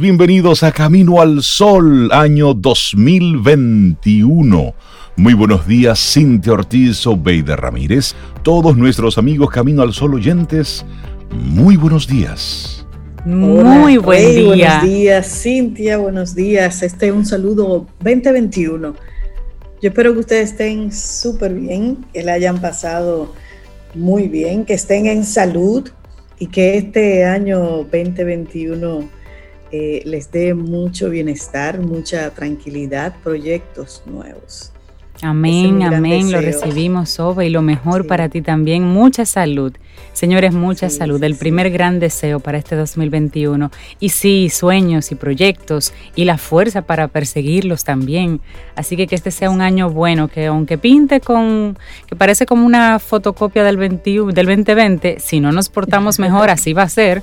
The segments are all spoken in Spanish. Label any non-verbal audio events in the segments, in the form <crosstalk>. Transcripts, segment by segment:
Bienvenidos a Camino al Sol, año 2021. Muy buenos días, Cintia Ortiz, Obeida Ramírez, todos nuestros amigos Camino al Sol oyentes, muy buenos días. Muy buen día. Buenos días, Cintia, buenos días. Este es un saludo 2021. Yo espero que ustedes estén súper bien, que la hayan pasado muy bien, que estén en salud y que este año 2021 eh, les dé mucho bienestar, mucha tranquilidad, proyectos nuevos. Amén, amén, lo recibimos, Soba, y lo mejor para ti también, mucha salud. Señores, mucha salud, el primer gran deseo para este 2021. Y sí, sueños y proyectos y la fuerza para perseguirlos también. Así que que este sea un año bueno, que aunque pinte con, que parece como una fotocopia del, 21, del 2020, si no nos portamos mejor, así va a ser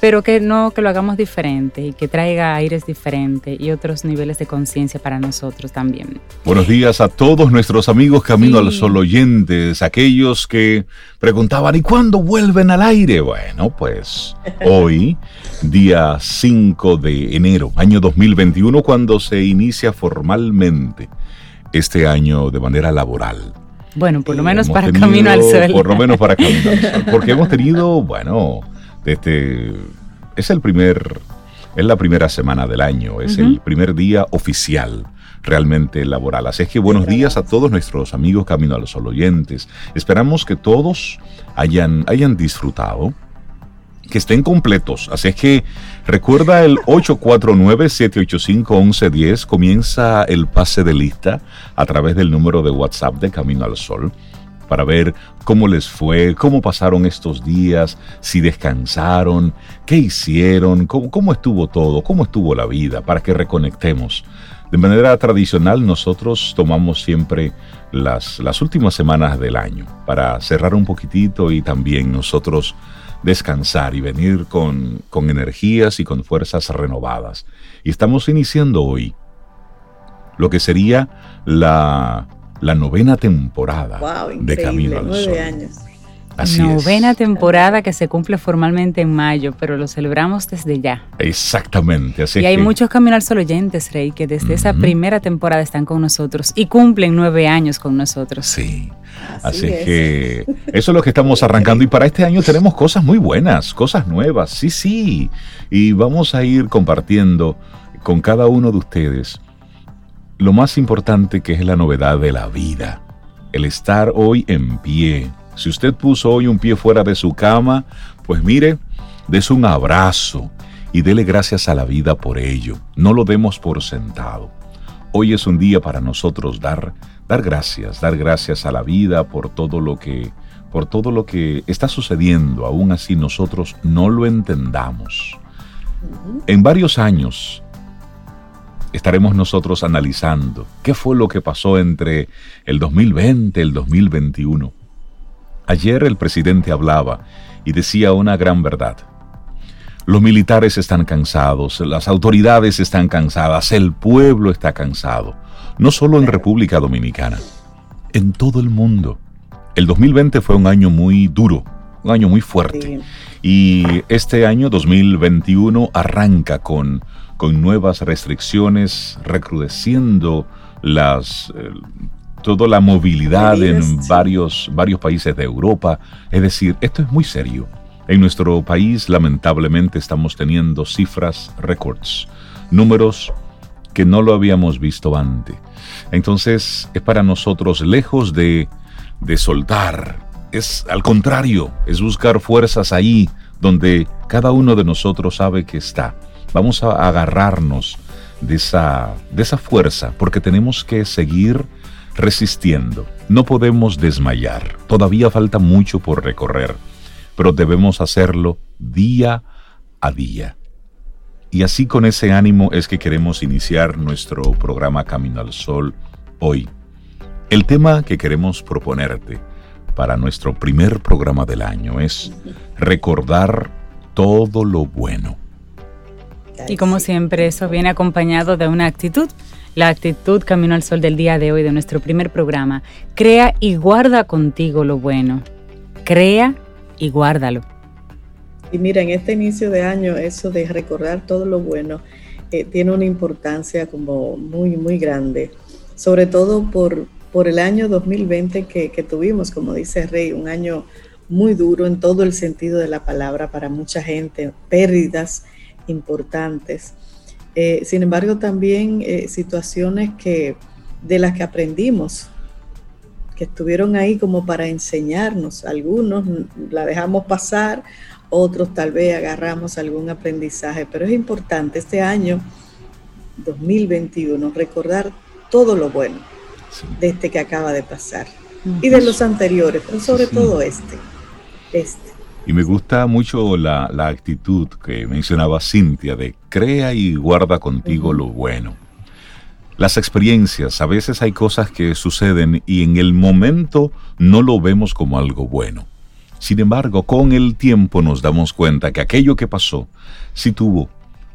pero que no, que lo hagamos diferente y que traiga aires diferentes y otros niveles de conciencia para nosotros también. Buenos días a todos nuestros amigos Camino al Sol oyentes, aquellos que preguntaban, ¿y cuándo vuelven al aire? Bueno, pues hoy, día 5 de enero, año 2021, cuando se inicia formalmente este año de manera laboral. Bueno, por lo menos para Camino al Sol. Por lo menos para Camino al Sol. <laughs> Porque hemos tenido, bueno, este, es el primer, es la primera semana del año, es el primer día oficial realmente laboral. Así es que buenos días a todos nuestros amigos Camino a los Sol oyentes. Esperamos que todos hayan, hayan disfrutado, que estén completos. Así es que recuerda el <laughs> 849-785-1110. Comienza el pase de lista a través del número de WhatsApp de Camino al Sol para ver cómo les fue, cómo pasaron estos días, si descansaron, qué hicieron, cómo, estuvo todo, cómo estuvo la vida, para que reconectemos. De manera tradicional nosotros tomamos siempre las, las últimas semanas del año para cerrar un poquitito y también nosotros descansar y venir con, con energías y con fuerzas renovadas. Y estamos iniciando hoy lo que sería la la novena temporada de Camino al Sol. Años. Así novena temporada que se cumple formalmente en mayo, pero lo celebramos desde ya. Exactamente. Así y hay muchos Camino al Sol oyentes, Rey, que desde esa primera temporada están con nosotros y cumplen nueve años con nosotros. Sí. Así, es. que eso es lo que estamos arrancando y para este año tenemos cosas muy buenas, cosas nuevas, sí, sí. Y vamos a ir compartiendo con cada uno de ustedes lo más importante que es la novedad de la vida, el estar hoy en pie. Si usted puso hoy un pie fuera de su cama, pues mire, des un abrazo y dele gracias a la vida por ello. No lo demos por sentado. Hoy es un día para nosotros dar dar gracias, dar gracias a la vida por todo lo que por todo lo que está sucediendo, aún así nosotros no lo entendamos. En varios años estaremos nosotros analizando qué fue lo que pasó entre el 2020 y el 2021. Ayer el presidente hablaba y decía una gran verdad. Los militares están cansados, las autoridades están cansadas, el pueblo está cansado, no solo en República Dominicana, en todo el mundo. El 2020 fue un año muy duro, un año muy fuerte. Y este año 2021 arranca con con nuevas restricciones, recrudeciendo las, eh, toda la movilidad en varios, varios países de Europa. Es decir, esto es muy serio. En nuestro país, lamentablemente, estamos teniendo cifras récords, números que no lo habíamos visto antes. Entonces, es para nosotros lejos de, de soltar, es al contrario, es buscar fuerzas ahí donde cada uno de nosotros sabe que está. Vamos a agarrarnos de esa, de esa fuerza porque tenemos que seguir resistiendo. No podemos desmayar. Todavía falta mucho por recorrer, pero debemos hacerlo día a día. Y así con ese ánimo es que queremos iniciar nuestro programa Camino al Sol hoy. El tema que queremos proponerte para nuestro primer programa del año es recordar todo lo bueno. Y como siempre, eso viene acompañado de una actitud. La actitud Camino al Sol del día de hoy, de nuestro primer programa. Crea y guarda contigo lo bueno. Crea y guárdalo. Y mira, en este inicio de año, eso de recordar todo lo bueno eh, tiene una importancia como muy, muy grande, sobre todo por, por el año 2020 que, que tuvimos, como dice Rey, un año muy duro en todo el sentido de la palabra para mucha gente, pérdidas importantes. Eh, sin embargo, también eh, situaciones que, de las que aprendimos, que estuvieron ahí como para enseñarnos. Algunos la dejamos pasar, otros tal vez agarramos algún aprendizaje, pero es importante este año 2021 recordar todo lo bueno de este que acaba de pasar y de los anteriores, pero sobre todo este. Este. Y me gusta mucho la, actitud que mencionaba Cintia de crea y guarda contigo lo bueno. Las experiencias, a veces hay cosas que suceden y en el momento no lo vemos como algo bueno. Sin embargo, con el tiempo nos damos cuenta que aquello que pasó sí tuvo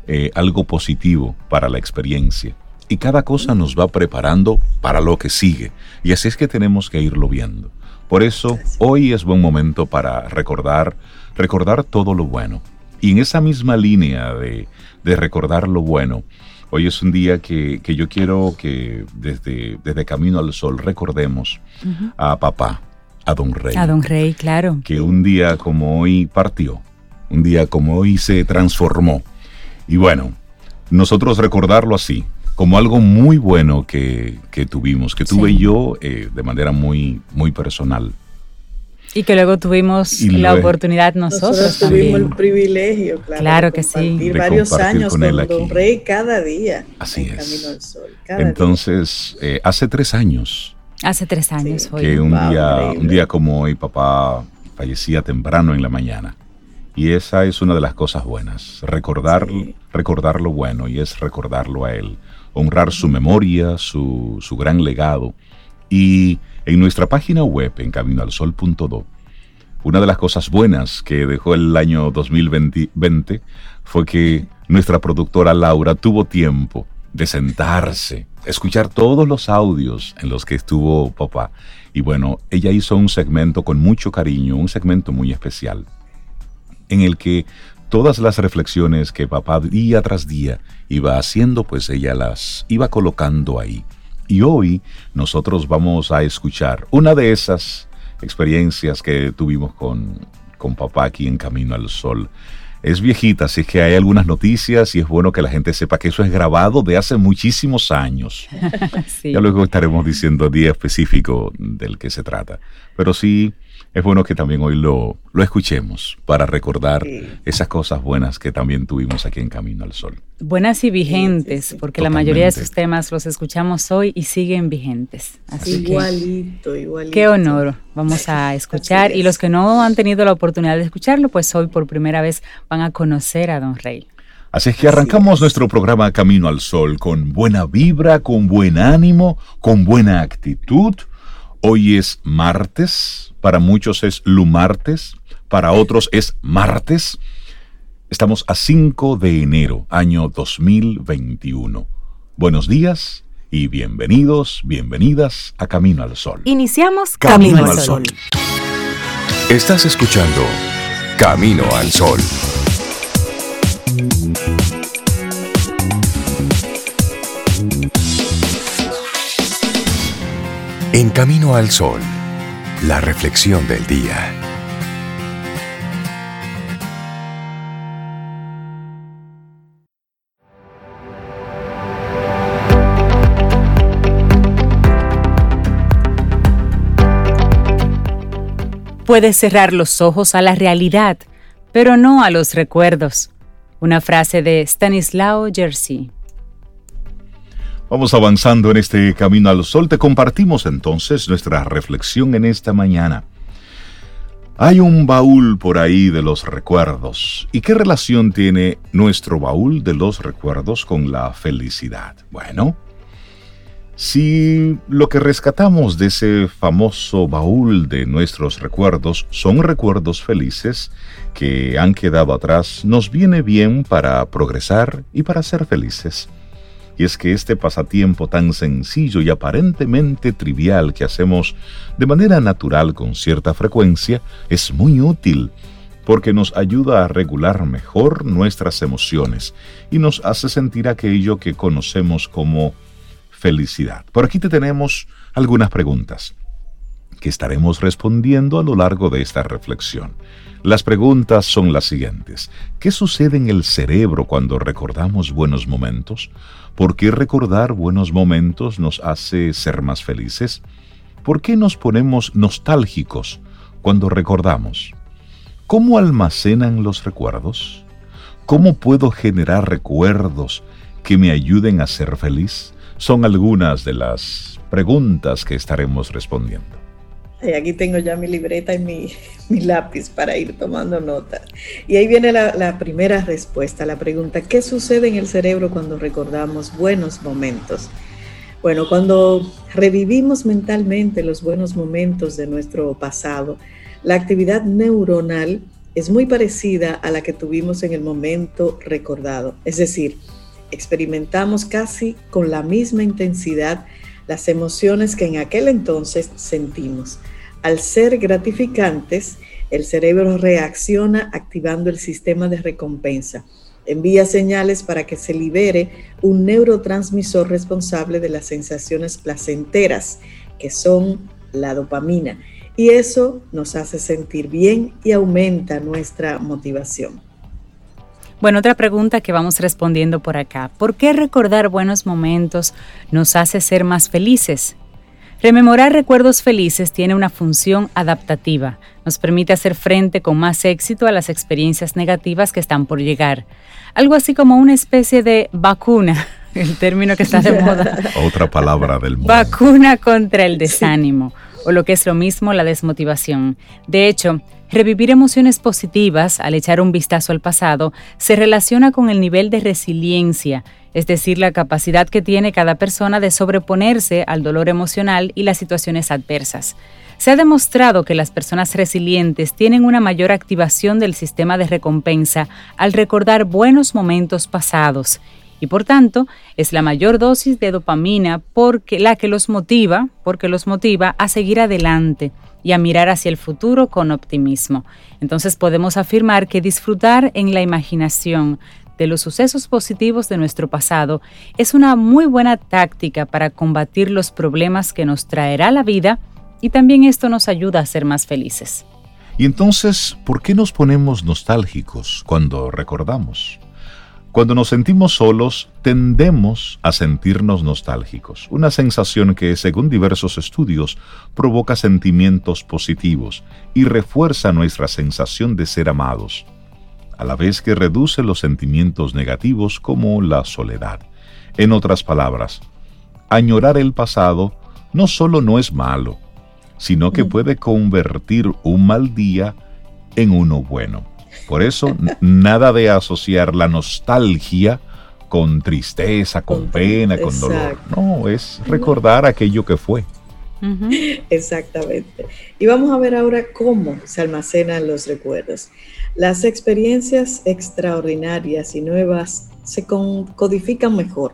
eh, algo positivo para la experiencia. Y cada cosa nos va preparando para lo que sigue. Y así es que tenemos que irlo viendo. Por eso hoy es buen momento para recordar, recordar todo lo bueno. Y en esa misma línea de, recordar lo bueno, hoy es un día que, yo quiero que desde, desde Camino al Sol recordemos a papá, a Don Rey. A Don Rey, claro. Que un día como hoy partió, un día como hoy se transformó. Y bueno, nosotros recordarlo así, como algo muy bueno que, tuvimos, que tuve yo eh, de manera muy, muy personal. Y que luego tuvimos la oportunidad nosotros, nosotros tuvimos el privilegio, claro, claro que sí. varios años con, Don Rey cada día. Así es. Entonces, eh, hace tres años. Hace tres años hoy. Que un, día, un día como hoy, papá fallecía temprano en la mañana. Y esa es una de las cosas buenas, recordar, recordar lo bueno y es recordarlo a él honrar su memoria, su, gran legado. Y en nuestra página web, en caminoalsol.do, una de las cosas buenas que dejó el año 2020 fue que nuestra productora Laura tuvo tiempo de sentarse, escuchar todos los audios en los que estuvo papá. Y bueno, ella hizo un segmento con mucho cariño, un segmento muy especial, en el que todas las reflexiones que papá día tras día iba haciendo, pues ella las iba colocando ahí. Y hoy nosotros vamos a escuchar una de esas experiencias que tuvimos con, con papá aquí en Camino al Sol. Es viejita, así que hay algunas noticias y es bueno que la gente sepa que eso es grabado de hace muchísimos años. <laughs> Ya luego estaremos diciendo día específico del que se trata. Pero sí, es bueno que también hoy lo, lo escuchemos para recordar esas cosas buenas que también tuvimos aquí en Camino al Sol. Buenas y vigentes, porque la mayoría de esos temas los escuchamos hoy y siguen vigentes. Así igualito, igualito. Qué honor vamos a <laughs> escuchar. Y los que no han tenido la oportunidad de escucharlo, pues hoy por primera vez van a conocer a Don Rey. Así es que arrancamos nuestro programa Camino al Sol con buena vibra, con buen ánimo, con buena actitud. Hoy es martes, para muchos es lumartes, para otros es martes. Estamos a 5 de enero, año 2021. Buenos días y bienvenidos, bienvenidas a Camino al Sol. Iniciamos Camino, al Sol. Estás escuchando Camino al Sol. En Camino al Sol la reflexión del día. Puedes cerrar los ojos a la realidad, pero no a los recuerdos. Una frase de Stanislao Jersey. Vamos avanzando en este camino al sol. Te compartimos entonces nuestra reflexión en esta mañana. Hay un baúl por ahí de los recuerdos. ¿Y qué relación tiene nuestro baúl de los recuerdos con la felicidad? Bueno, si lo que rescatamos de ese famoso baúl de nuestros recuerdos son recuerdos felices que han quedado atrás, nos viene bien para progresar y para ser felices. Y es que este pasatiempo tan sencillo y aparentemente trivial que hacemos de manera natural con cierta frecuencia es muy útil porque nos ayuda a regular mejor nuestras emociones y nos hace sentir aquello que conocemos como felicidad. Por aquí te tenemos algunas preguntas que estaremos respondiendo a lo largo de esta reflexión. Las preguntas son las siguientes. ¿Qué sucede en el cerebro cuando recordamos buenos momentos? ¿Por qué recordar buenos momentos nos hace ser más felices? ¿Por qué nos ponemos nostálgicos cuando recordamos? ¿Cómo almacenan los recuerdos? ¿Cómo puedo generar recuerdos que me ayuden a ser feliz? Son algunas de las preguntas que estaremos respondiendo. Aquí tengo ya mi libreta y mi, <laughs> lápiz para ir tomando notas. Y ahí viene la, la, primera respuesta, la pregunta, ¿qué sucede en el cerebro cuando recordamos buenos momentos? Bueno, cuando revivimos mentalmente los buenos momentos de nuestro pasado, la actividad neuronal es muy parecida a la que tuvimos en el momento recordado. Es decir, experimentamos casi con la misma intensidad las emociones que en aquel entonces sentimos. Al ser gratificantes, el cerebro reacciona activando el sistema de recompensa. Envía señales para que se libere un neurotransmisor responsable de las sensaciones placenteras, que son la dopamina y eso nos hace sentir bien y aumenta nuestra motivación. Bueno, otra pregunta que vamos respondiendo por acá. ¿Por qué recordar buenos momentos nos hace ser más felices? Rememorar recuerdos felices tiene una función adaptativa. Nos permite hacer frente con más éxito a las experiencias negativas que están por llegar. Algo así como una especie de vacuna, <laughs> el término que está de moda. <laughs> Otra palabra del mundo. Vacuna contra el desánimo o lo que es lo mismo la desmotivación. De hecho, revivir emociones positivas al echar un vistazo al pasado se relaciona con el nivel de resiliencia, es decir, la capacidad que tiene cada persona de sobreponerse al dolor emocional y las situaciones adversas. Se ha demostrado que las personas resilientes tienen una mayor activación del sistema de recompensa al recordar buenos momentos pasados y por tanto es la mayor dosis de dopamina la que los motiva, porque los motiva a seguir adelante y a mirar hacia el futuro con optimismo. Entonces podemos afirmar que disfrutar en la imaginación de los sucesos positivos de nuestro pasado es una muy buena táctica para combatir los problemas que nos traerá la vida y también esto nos ayuda a ser más felices. Y entonces, ¿por qué nos ponemos nostálgicos cuando recordamos? Cuando nos sentimos solos, tendemos a sentirnos nostálgicos, una sensación que, según diversos estudios, provoca sentimientos positivos y refuerza nuestra sensación de ser amados, a la vez que reduce los sentimientos negativos como la soledad. En otras palabras, añorar el pasado no solo no es malo, sino que mm. puede convertir un mal día en uno bueno. Por eso, nada de asociar la nostalgia con tristeza, con, pena, con dolor. No, es recordar aquello que fue. Exactamente. Y vamos a ver ahora cómo se almacenan los recuerdos. Las experiencias extraordinarias y nuevas se codifican mejor.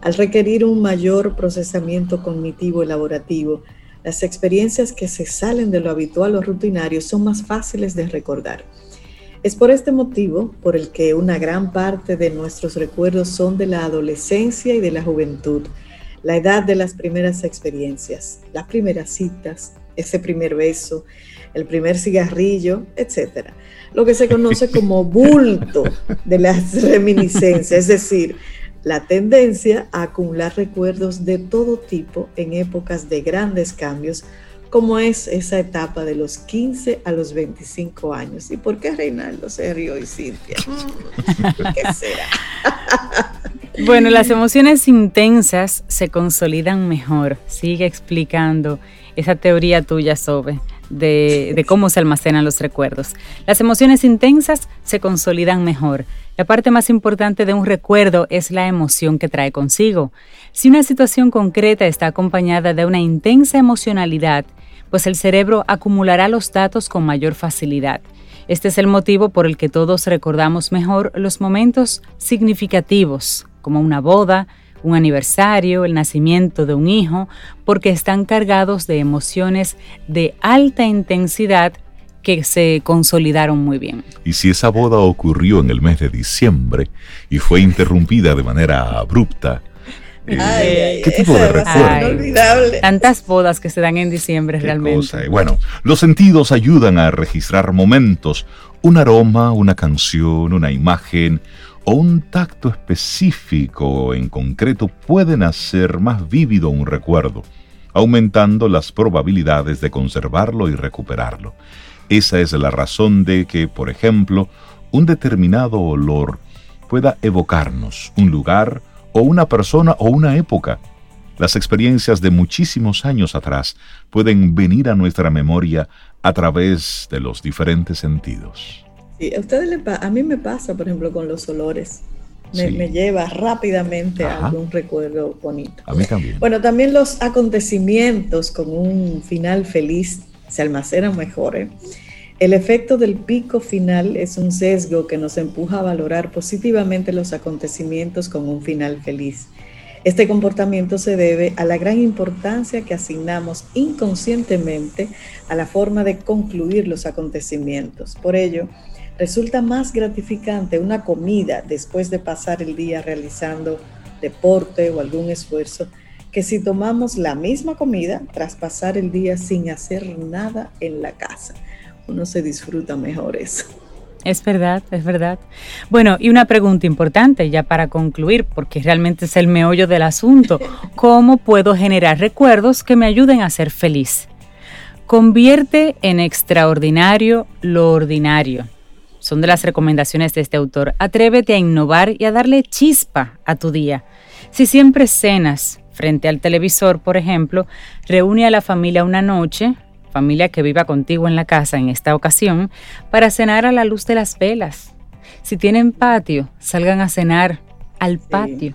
Al requerir un mayor procesamiento cognitivo elaborativo, las experiencias que se salen de lo habitual o rutinario son más fáciles de recordar. Es por este motivo por el que una gran parte de nuestros recuerdos son de la adolescencia y de la juventud, la edad de las primeras experiencias, las primeras citas, ese primer beso, el primer cigarrillo, etc. Lo que se conoce como <laughs> bulto de las reminiscencias, es decir, la tendencia a acumular recuerdos de todo tipo en épocas de grandes cambios cómo es esa etapa de los 15 a los 25 años. ¿Y por qué Reinaldo se rió y Cintia? ¿Qué será? <laughs> bueno, las emociones intensas se consolidan mejor. Sigue explicando esa teoría tuya, Sobe. De, de, cómo se almacenan los recuerdos. Las emociones intensas se consolidan mejor. La parte más importante de un recuerdo es la emoción que trae consigo. Si una situación concreta está acompañada de una intensa emocionalidad, pues el cerebro acumulará los datos con mayor facilidad. Este es el motivo por el que todos recordamos mejor los momentos significativos, como una boda, un aniversario, el nacimiento de un hijo, porque están cargados de emociones de alta intensidad que se consolidaron muy bien. Y si esa boda ocurrió en el mes de diciembre y fue interrumpida de manera abrupta, eh, ¿Qué tipo de recuerdo? Tantas bodas que se dan en diciembre realmente. Bueno, los sentidos ayudan a registrar momentos, un aroma, una canción, una imagen o un tacto específico en concreto pueden hacer más vívido un recuerdo, aumentando las probabilidades de conservarlo y recuperarlo. Esa es la razón de que, por ejemplo, un determinado olor pueda evocarnos un lugar o una persona o una época. Las experiencias de muchísimos años atrás pueden venir a nuestra memoria a través de los diferentes sentidos. Sí, a ustedes a mí me pasa, por ejemplo, con los olores. Me, lleva rápidamente a algún recuerdo bonito. A mí también. Bueno, también los acontecimientos con un final feliz se almacenan mejor. ¿eh? El efecto del pico final es un sesgo que nos empuja a valorar positivamente los acontecimientos con un final feliz. Este comportamiento se debe a la gran importancia que asignamos inconscientemente a la forma de concluir los acontecimientos. Por ello, resulta más gratificante una comida después de pasar el día realizando deporte o algún esfuerzo que si tomamos la misma comida tras pasar el día sin hacer nada en la casa. Uno se disfruta mejor eso. Es verdad, es verdad. Bueno, y una pregunta importante ya para concluir, porque realmente es el meollo del asunto. <laughs> ¿Cómo puedo generar recuerdos que me ayuden a ser feliz? Convierte en extraordinario lo ordinario. Son de las recomendaciones de este autor. Atrévete a innovar y a darle chispa a tu día. Si siempre cenas, frente al televisor, por ejemplo, reúne a la familia una noche, familia que viva contigo en la casa en esta ocasión, para cenar a la luz de las velas. Si tienen patio, salgan a cenar al patio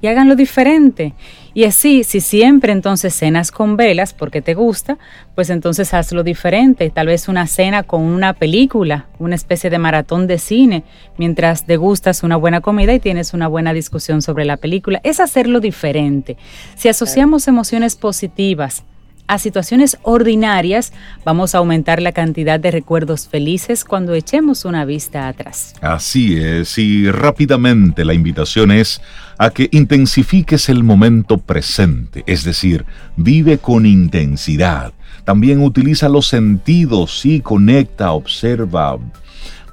y háganlo diferente. Y así, si siempre entonces cenas con velas porque te gusta, pues entonces hazlo diferente. Tal vez una cena con una película, una especie de maratón de cine, mientras degustas una buena comida y tienes una buena discusión sobre la película. Es hacerlo diferente. Si asociamos emociones positivas, a situaciones ordinarias, vamos a aumentar la cantidad de recuerdos felices cuando echemos una vista atrás. Así es, y rápidamente la invitación es a que intensifiques el momento presente, es decir, vive con intensidad. También utiliza los sentidos y conecta, observa,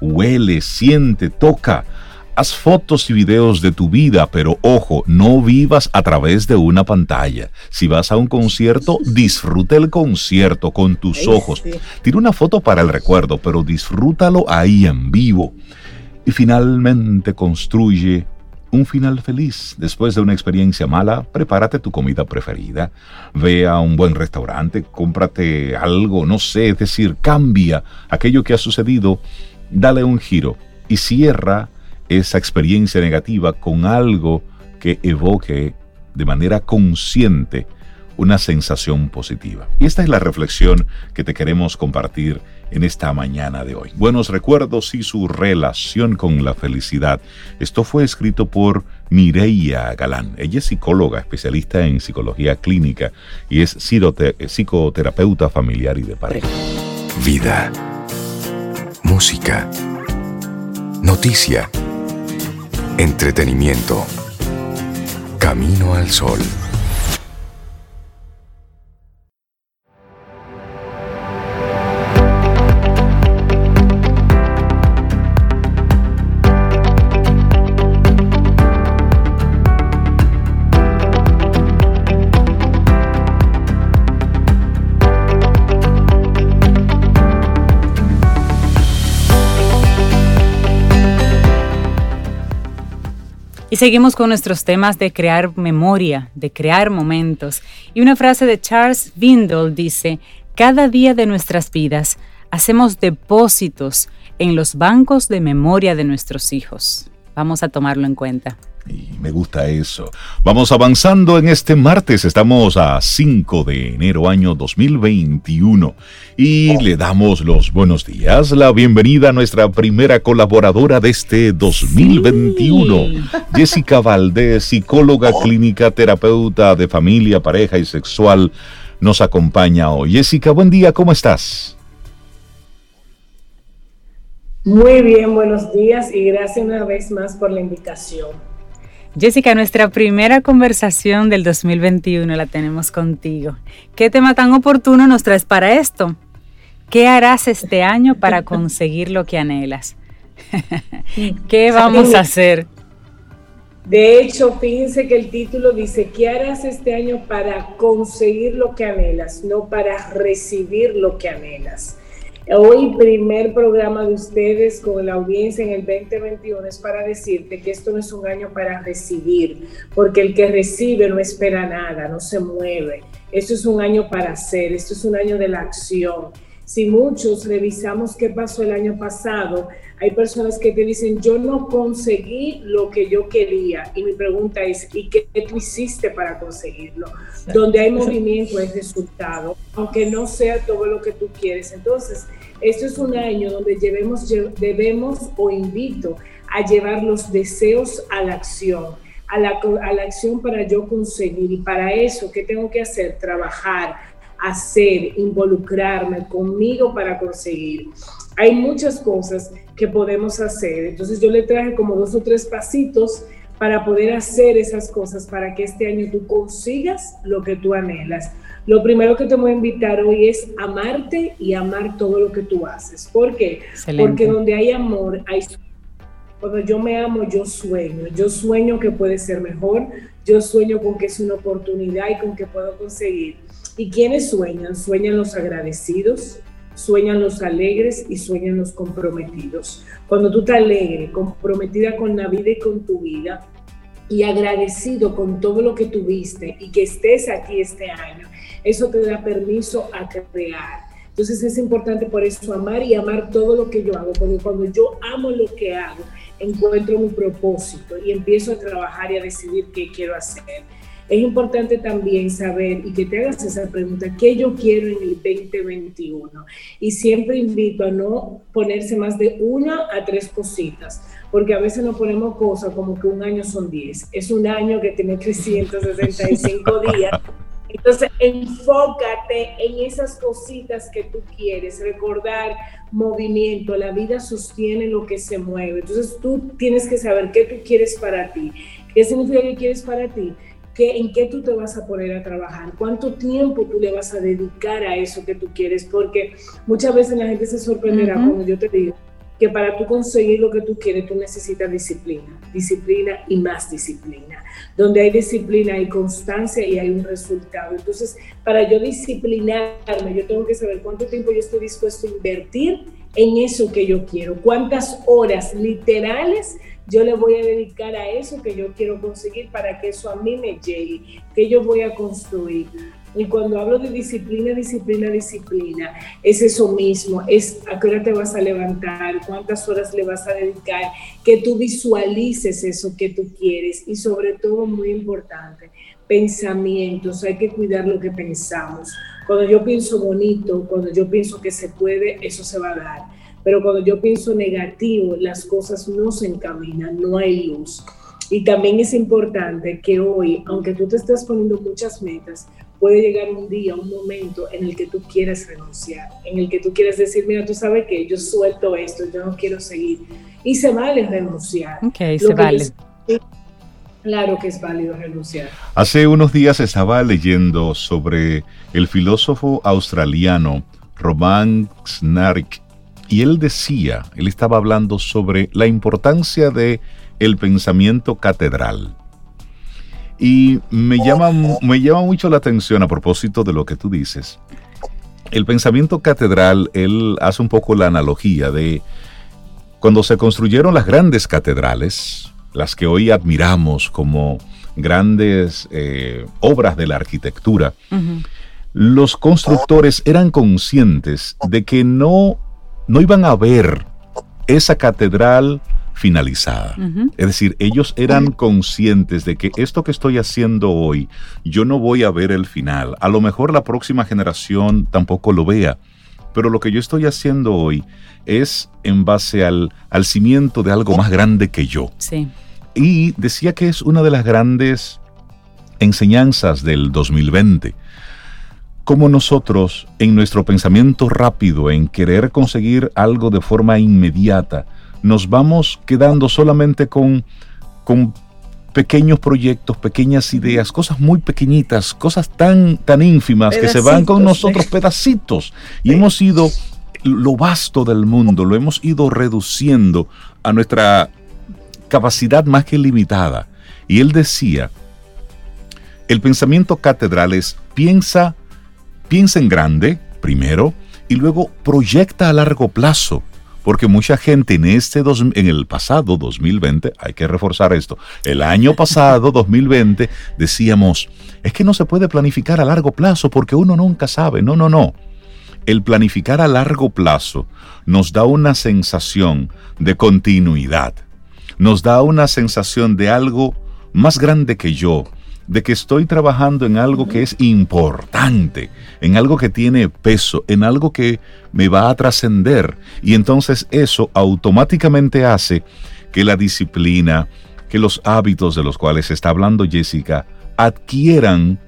huele, siente, toca Haz fotos y videos de tu vida, pero ojo, no vivas a través de una pantalla. Si vas a un concierto, disfruta el concierto con tus ojos. Tira una foto para el recuerdo, pero disfrútalo ahí en vivo. Y finalmente construye un final feliz. Después de una experiencia mala, prepárate tu comida preferida. Ve a un buen restaurante, cómprate algo, no sé, es decir, cambia aquello que ha sucedido, dale un giro y cierra esa experiencia negativa con algo que evoque de manera consciente una sensación positiva. Y esta es la reflexión que te queremos compartir en esta mañana de hoy. Buenos recuerdos y su relación con la felicidad. Esto fue escrito por Mireia Galán. Ella es psicóloga, especialista en psicología clínica y es psicoterapeuta familiar y de pareja. Vida. Música. Noticia Entretenimiento. Camino al sol. Y seguimos con nuestros temas de crear memoria, de crear momentos. Y una frase de Charles Bindle dice, cada día de nuestras vidas hacemos depósitos en los bancos de memoria de nuestros hijos. Vamos a tomarlo en cuenta. Y me gusta eso. Vamos avanzando en este martes. Estamos a 5 de enero año 2021 y le damos los buenos días, la bienvenida a nuestra primera colaboradora de este 2021, <laughs> Jessica Valdés, psicóloga clínica, terapeuta de familia, pareja y sexual, nos acompaña hoy. Jessica, buen día, ¿cómo estás? Muy bien, buenos días y gracias una vez más por la invitación. Jessica, nuestra primera conversación del 2021 la tenemos contigo. ¿Qué tema tan oportuno nos traes para esto? ¿Qué harás este año para <laughs> conseguir lo que anhelas? <laughs> ¿Qué vamos a hacer? De hecho, fíjense que el título dice, ¿qué harás este año para conseguir lo que anhelas, no para recibir lo que anhelas? Hoy, primer programa de ustedes con la audiencia en el 2021 es para decirte que esto no es un año para recibir, porque el que recibe no espera nada, no se mueve. Esto es un año para hacer, esto es un año de la acción. Si muchos revisamos qué pasó el año pasado, hay personas que te dicen, yo no conseguí lo que yo quería. Y mi pregunta es, ¿y qué tú hiciste para conseguirlo? Donde hay movimiento hay resultado, aunque no sea todo lo que tú quieres. Entonces, esto es un año donde llevemos, debemos o invito a llevar los deseos a la acción. A la, a la acción para yo conseguir. Y para eso, ¿qué tengo que hacer? Trabajar, hacer, involucrarme conmigo para conseguir. Hay muchas cosas que podemos hacer. Entonces yo le traje como dos o tres pasitos para poder hacer esas cosas para que este año tú consigas lo que tú anhelas. Lo primero que te voy a invitar hoy es amarte y amar todo lo que tú haces. ¿Por qué? Porque donde hay amor, hay cuando yo me amo, yo sueño. Yo sueño que puede ser mejor. Yo sueño con que es una oportunidad y con que puedo conseguir. ¿Y quiénes sueñan? Sueñan los agradecidos, sueñan los alegres y sueñan los comprometidos. Cuando tú estás alegre, comprometida con la vida y con tu vida, y agradecido con todo lo que tuviste y que estés aquí este año, eso te da permiso a crear. Entonces es importante por eso amar y amar todo lo que yo hago, porque cuando yo amo lo que hago, encuentro mi propósito y empiezo a trabajar y a decidir qué quiero hacer. Es importante también saber y que te hagas esa pregunta, ¿qué yo quiero en el 2021? Y siempre invito a no ponerse más de una a tres cositas, porque a veces nos ponemos cosas como que un año son 10, es un año que tiene 365 <laughs> días. Entonces, enfócate en esas cositas que tú quieres, recordar movimiento, la vida sostiene lo que se mueve. Entonces, tú tienes que saber qué tú quieres para ti. ¿Qué significa que quieres para ti? En qué tú te vas a poner a trabajar, cuánto tiempo tú le vas a dedicar a eso que tú quieres, porque muchas veces la gente se sorprenderá cuando yo te digo que para tú conseguir lo que tú quieres, tú necesitas disciplina, disciplina y más disciplina. Donde hay disciplina hay constancia y hay un resultado. Entonces, para yo disciplinarme, yo tengo que saber cuánto tiempo yo estoy dispuesto a invertir en eso que yo quiero, cuántas horas literales yo le voy a dedicar a eso que yo quiero conseguir para que eso a mí me llegue, que yo voy a construir. Y cuando hablo de disciplina, disciplina, disciplina, es eso mismo, es a qué hora te vas a levantar, cuántas horas le vas a dedicar, que tú visualices eso que tú quieres y sobre todo, muy importante, pensamientos, hay que cuidar lo que pensamos. Cuando yo pienso bonito, cuando yo pienso que se puede, eso se va a dar pero cuando yo pienso negativo, las cosas no se encaminan, no hay luz. Y también es importante que hoy, aunque tú te estés poniendo muchas metas, puede llegar un día, un momento en el que tú quieres renunciar, en el que tú quieres decir, mira, tú sabes que yo suelto esto, yo no quiero seguir. Y se vale renunciar. Ok, se vale. Claro que es válido renunciar. Hace unos días estaba leyendo sobre el filósofo australiano Roman Snarik y él decía, él estaba hablando sobre la importancia de el pensamiento catedral. Y me llama, me llama mucho la atención a propósito de lo que tú dices. El pensamiento catedral, él hace un poco la analogía de cuando se construyeron las grandes catedrales, las que hoy admiramos como grandes eh, obras de la arquitectura, los constructores eran conscientes de que no no iban a ver esa catedral finalizada. Es decir, ellos eran conscientes de que esto que estoy haciendo hoy, yo no voy a ver el final. A lo mejor la próxima generación tampoco lo vea, pero lo que yo estoy haciendo hoy es en base al, al cimiento de algo más grande que yo. Sí. Y decía que es una de las grandes enseñanzas del 2020 como nosotros, en nuestro pensamiento rápido, en querer conseguir algo de forma inmediata, nos vamos quedando solamente con, con pequeños proyectos, pequeñas ideas, cosas muy pequeñitas, cosas tan, tan ínfimas que se van con nosotros, pedacitos. Y hemos ido, lo vasto del mundo, lo hemos ido reduciendo a nuestra capacidad más que limitada. Y él decía, el pensamiento catedral es piensa, piensa en grande, primero, y luego proyecta a largo plazo. Porque mucha gente en este dos, en el pasado 2020, hay que reforzar esto, el año pasado <laughs> 2020 decíamos, es que no se puede planificar a largo plazo porque uno nunca sabe. No, no, no. El planificar a largo plazo nos da una sensación de continuidad, nos da una sensación de algo más grande que yo, de que estoy trabajando en algo que es importante, en algo que tiene peso, en algo que me va a trascender. Y entonces eso automáticamente hace que la disciplina, que los hábitos de los cuales está hablando Jessica, adquieran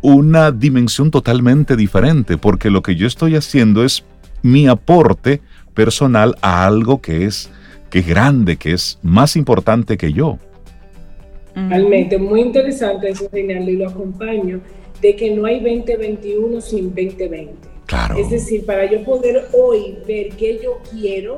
una dimensión totalmente diferente, porque lo que yo estoy haciendo es mi aporte personal a algo que es, que grande, que es más importante que yo. Realmente, muy interesante eso, Reinaldo, y lo acompaño de que no hay 2021 sin 2020. Claro. Es decir, para yo poder hoy ver qué yo quiero,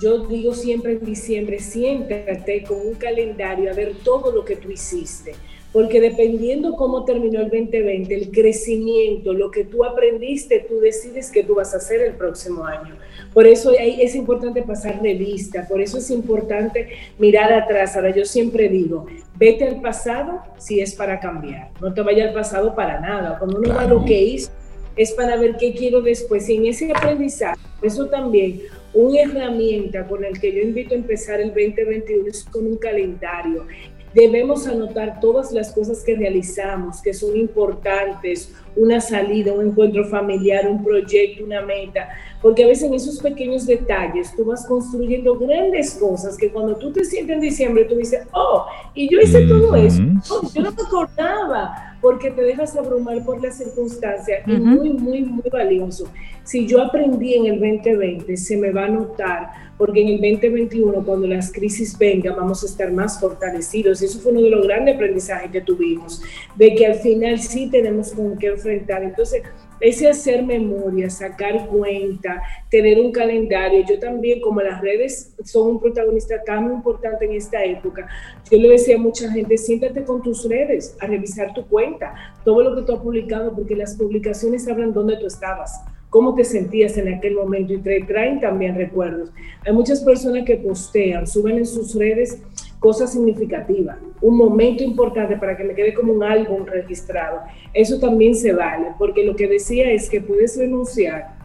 yo digo siempre en diciembre, siéntate con un calendario a ver todo lo que tú hiciste porque dependiendo cómo terminó el 2020, el crecimiento, lo que tú aprendiste, tú decides qué tú vas a hacer el próximo año. Por eso es importante pasar revista, por eso es importante mirar atrás. Ahora yo siempre digo, vete al pasado si es para cambiar, no te vaya al pasado para nada. Cuando uno va a lo que hizo, es para ver qué quiero después. Y en ese aprendizaje, eso también, una herramienta con el que yo invito a empezar el 2021 es con un calendario debemos anotar todas las cosas que realizamos, que son importantes, una salida, un encuentro familiar, un proyecto, una meta, porque a veces en esos pequeños detalles tú vas construyendo grandes cosas que cuando tú te sientes en diciembre tú dices, oh, y yo hice todo eso, oh, yo no me acordaba, porque te dejas abrumar por las circunstancias y muy, muy, muy valioso. Si yo aprendí en el 2020, se me va a notar, porque en el 2021, cuando las crisis vengan, vamos a estar más fortalecidos. Y eso fue uno de los grandes aprendizajes que tuvimos, de que al final sí tenemos con qué enfrentar. Entonces, ese hacer memoria, sacar cuenta, tener un calendario. Yo también, como las redes son un protagonista tan importante en esta época, yo le decía a mucha gente, siéntate con tus redes a revisar tu cuenta, todo lo que tú has publicado, porque las publicaciones hablan dónde tú estabas cómo te sentías en aquel momento y traen también recuerdos. Hay muchas personas que postean, suben en sus redes cosas significativas, un momento importante para que me quede como un álbum registrado. Eso también se vale, porque lo que decía es que puedes renunciar,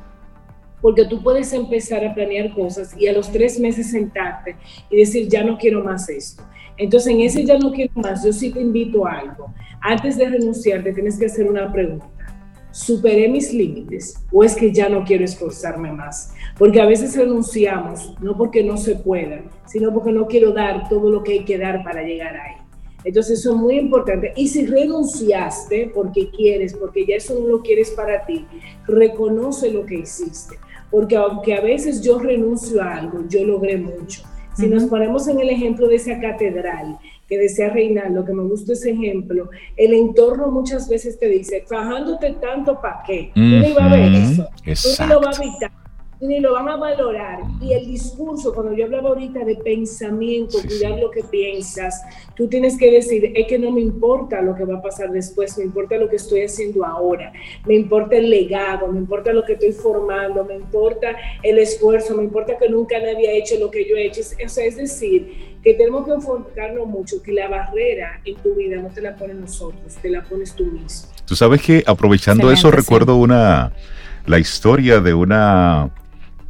porque tú puedes empezar a planear cosas y a los tres meses sentarte y decir, ya no quiero más esto. Entonces, en ese ya no quiero más, yo sí te invito a algo. Antes de renunciar, te tienes que hacer una pregunta superé mis límites o es que ya no quiero esforzarme más. Porque a veces renunciamos, no porque no se pueda, sino porque no quiero dar todo lo que hay que dar para llegar ahí. Entonces eso es muy importante. Y si renunciaste porque quieres, porque ya eso no lo quieres para ti, reconoce lo que hiciste. Porque aunque a veces yo renuncio a algo, yo logré mucho. Si nos ponemos en el ejemplo de esa catedral, que decía Reinaldo, que me gusta ese ejemplo, el entorno muchas veces te dice, fajándote tanto para qué, tú no ibas a ver eso, tú no lo vas a evitar ni lo van a valorar. Y el discurso, cuando yo hablaba ahorita de pensamiento, cuidar lo que piensas, tú tienes que decir, es que no me importa lo que va a pasar después, me importa lo que estoy haciendo ahora, me importa el legado, me importa lo que estoy formando, me importa el esfuerzo, me importa que nunca nadie ha hecho lo que yo he hecho. O sea, es decir, que tenemos que enfocarnos mucho, que la barrera en tu vida no te la ponen nosotros, te la pones tú mismo. Tú sabes que aprovechando eso recuerdo una la historia de una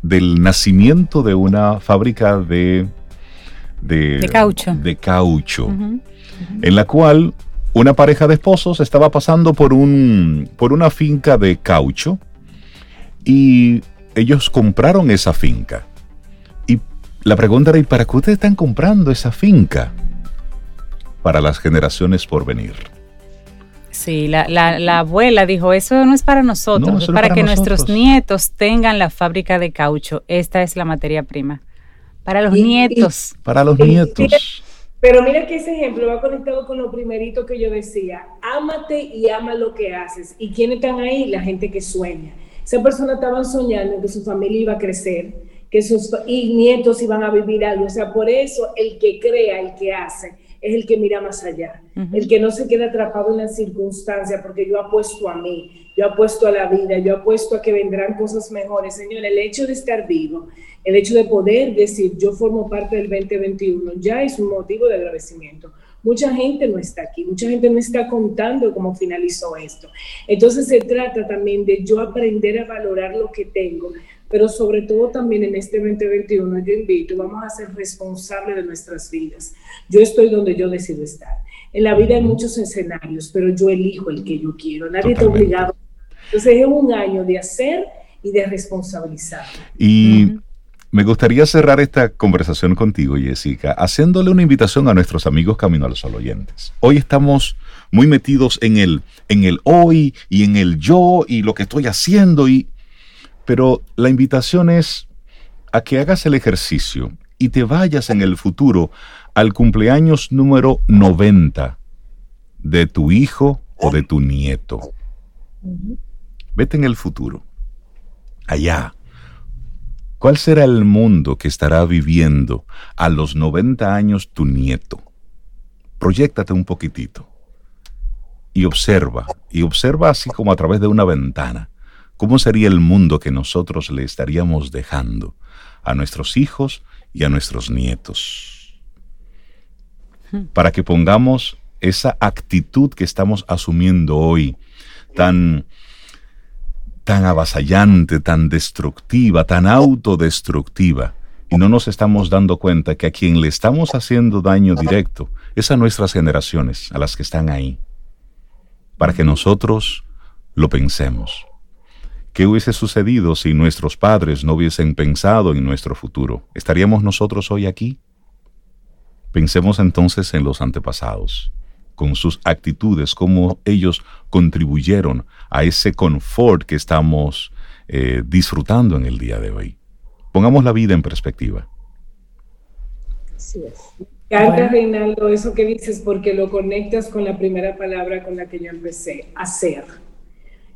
del nacimiento de una fábrica de, de, caucho, de caucho en la cual una pareja de esposos estaba pasando por, un, por una finca de caucho y ellos compraron esa finca. La pregunta era, ¿y para qué ustedes están comprando esa finca? Para las generaciones por venir. Sí, la, la, abuela dijo, eso no es para nosotros, es para, que nuestros nietos tengan la fábrica de caucho. Esta es la materia prima. Para los nietos. para los nietos. Pero mira que ese ejemplo va conectado con lo primerito que yo decía. Ámate y ama lo que haces. ¿Y quiénes están ahí? La gente que sueña. Esa persona estaba soñando que su familia iba a crecer, que sus nietos iban a vivir algo. O sea, por eso el que crea, el que hace, es el que mira más allá, el que no se queda atrapado en las circunstancias, porque yo apuesto a mí, yo apuesto a la vida, yo apuesto a que vendrán cosas mejores. Señor, el hecho de estar vivo, el hecho de poder decir yo formo parte del 2021 ya es un motivo de agradecimiento. Mucha gente no está aquí, mucha gente no está contando cómo finalizó esto. Entonces se trata también de yo aprender a valorar lo que tengo, pero sobre todo también en este 2021 yo invito, vamos a ser responsables de nuestras vidas. Yo estoy donde yo decido estar. En la vida hay muchos escenarios, pero yo elijo el que yo quiero. Nadie está obligado. Entonces es un año de hacer y de responsabilizar. Y me gustaría cerrar esta conversación contigo, Jessica, haciéndole una invitación a nuestros amigos Camino al Sol oyentes. Hoy estamos muy metidos en el, en el hoy y en el yo y lo que estoy haciendo y pero la invitación es a que hagas el ejercicio y te vayas en el futuro al cumpleaños número 90 de tu hijo o de tu nieto. Vete en el futuro, allá. ¿Cuál será el mundo que estará viviendo a los 90 años tu nieto? Proyéctate un poquitito y observa, y observa así como a través de una ventana ¿Cómo sería el mundo que nosotros le estaríamos dejando a nuestros hijos y a nuestros nietos? Hmm. Para que pongamos esa actitud que estamos asumiendo hoy, tan, tan avasallante, tan destructiva, tan autodestructiva, y no nos estamos dando cuenta que a quien le estamos haciendo daño directo es a nuestras generaciones, a las que están ahí, para que nosotros lo pensemos. ¿Qué hubiese sucedido si nuestros padres no hubiesen pensado en nuestro futuro? ¿Estaríamos nosotros hoy aquí? Pensemos entonces en los antepasados, con sus actitudes, cómo ellos contribuyeron a ese confort que estamos eh, disfrutando en el día de hoy. Pongamos la vida en perspectiva. Así es. Canta, Reinaldo, eso que dices, porque lo conectas con la primera palabra con la que yo empecé, hacer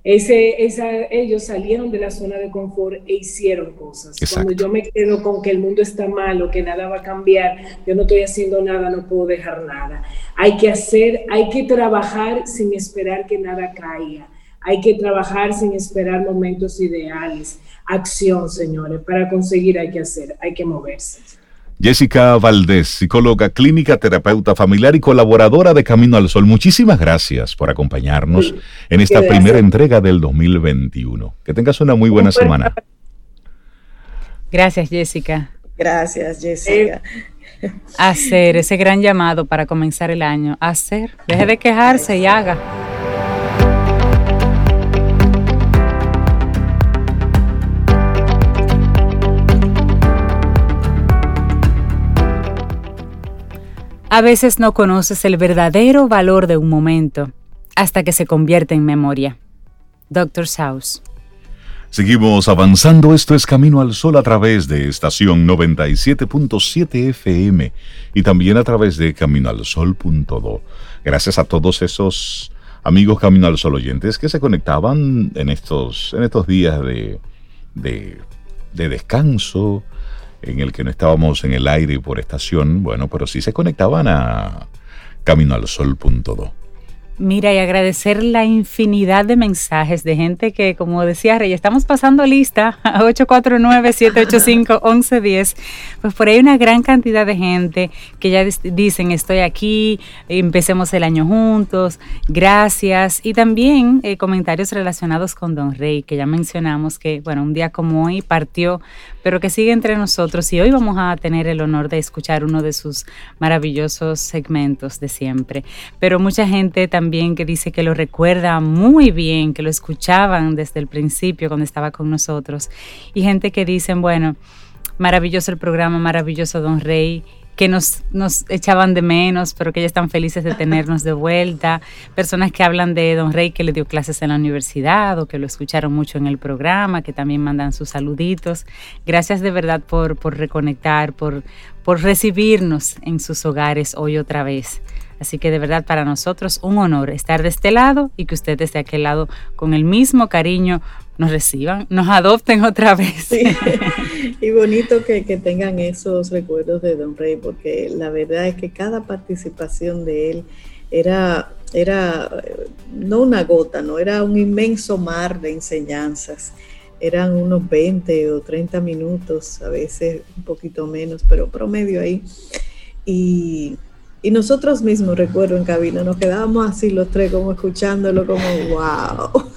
ese, esa, ellos salieron de la zona de confort e hicieron cosas. Cuando yo me quedo con que el mundo está malo, que nada va a cambiar, yo no estoy haciendo nada, no puedo dejar nada. Hay que hacer, hay que trabajar sin esperar que nada caiga. Hay que trabajar sin esperar momentos ideales. Acción, señores. Para conseguir hay que hacer, hay que moverse. Jessica Valdés, psicóloga clínica, terapeuta familiar y colaboradora de Camino al Sol. Muchísimas gracias por acompañarnos en esta primera entrega del 2021. Que tengas una muy buena semana. Gracias, Jessica. Gracias, Jessica. Hacer ese gran llamado para comenzar el año. Hacer. Deje de quejarse y haga. A veces no conoces el verdadero valor de un momento hasta que se convierte en memoria. Dr. Saus. Seguimos avanzando. Esto es Camino al Sol a través de estación 97.7 FM y también a través de caminoalsol.do. Gracias a todos esos amigos Camino al Sol oyentes que se conectaban en estos, en estos días de, de, de descanso, en el que no estábamos en el aire por estación, bueno, pero sí se conectaban a caminoalsol.do. Mira, y agradecer la infinidad de mensajes de gente que, como decía Rey, estamos pasando lista a 849-785-1110. Pues por ahí una gran cantidad de gente que ya dicen, estoy aquí, empecemos el año juntos, gracias. Y también eh, comentarios relacionados con Don Rey, que ya mencionamos que, bueno, un día como hoy partió pero que sigue entre nosotros y hoy vamos a tener el honor de escuchar uno de sus maravillosos segmentos de siempre. Pero mucha gente también que dice que lo recuerda muy bien, que lo escuchaban desde el principio cuando estaba con nosotros y gente que dicen, bueno, maravilloso el programa, maravilloso Don Rey que nos, nos echaban de menos, pero que ya están felices de tenernos de vuelta, personas que hablan de Don Rey que le dio clases en la universidad o que lo escucharon mucho en el programa, que también mandan sus saluditos. Gracias de verdad por, por reconectar, por, por recibirnos en sus hogares hoy otra vez. Así que de verdad para nosotros un honor estar de este lado y que ustedes de aquel lado con el mismo cariño nos reciban, nos adopten otra vez. <laughs> Y bonito que, tengan esos recuerdos de Don Rey, porque la verdad es que cada participación de él era, era no una gota, no era un inmenso mar de enseñanzas. Eran unos 20 o 30 minutos, a veces un poquito menos, pero promedio ahí. Y, y nosotros mismos, recuerdo en cabina, nos quedábamos así los tres como escuchándolo como, wow.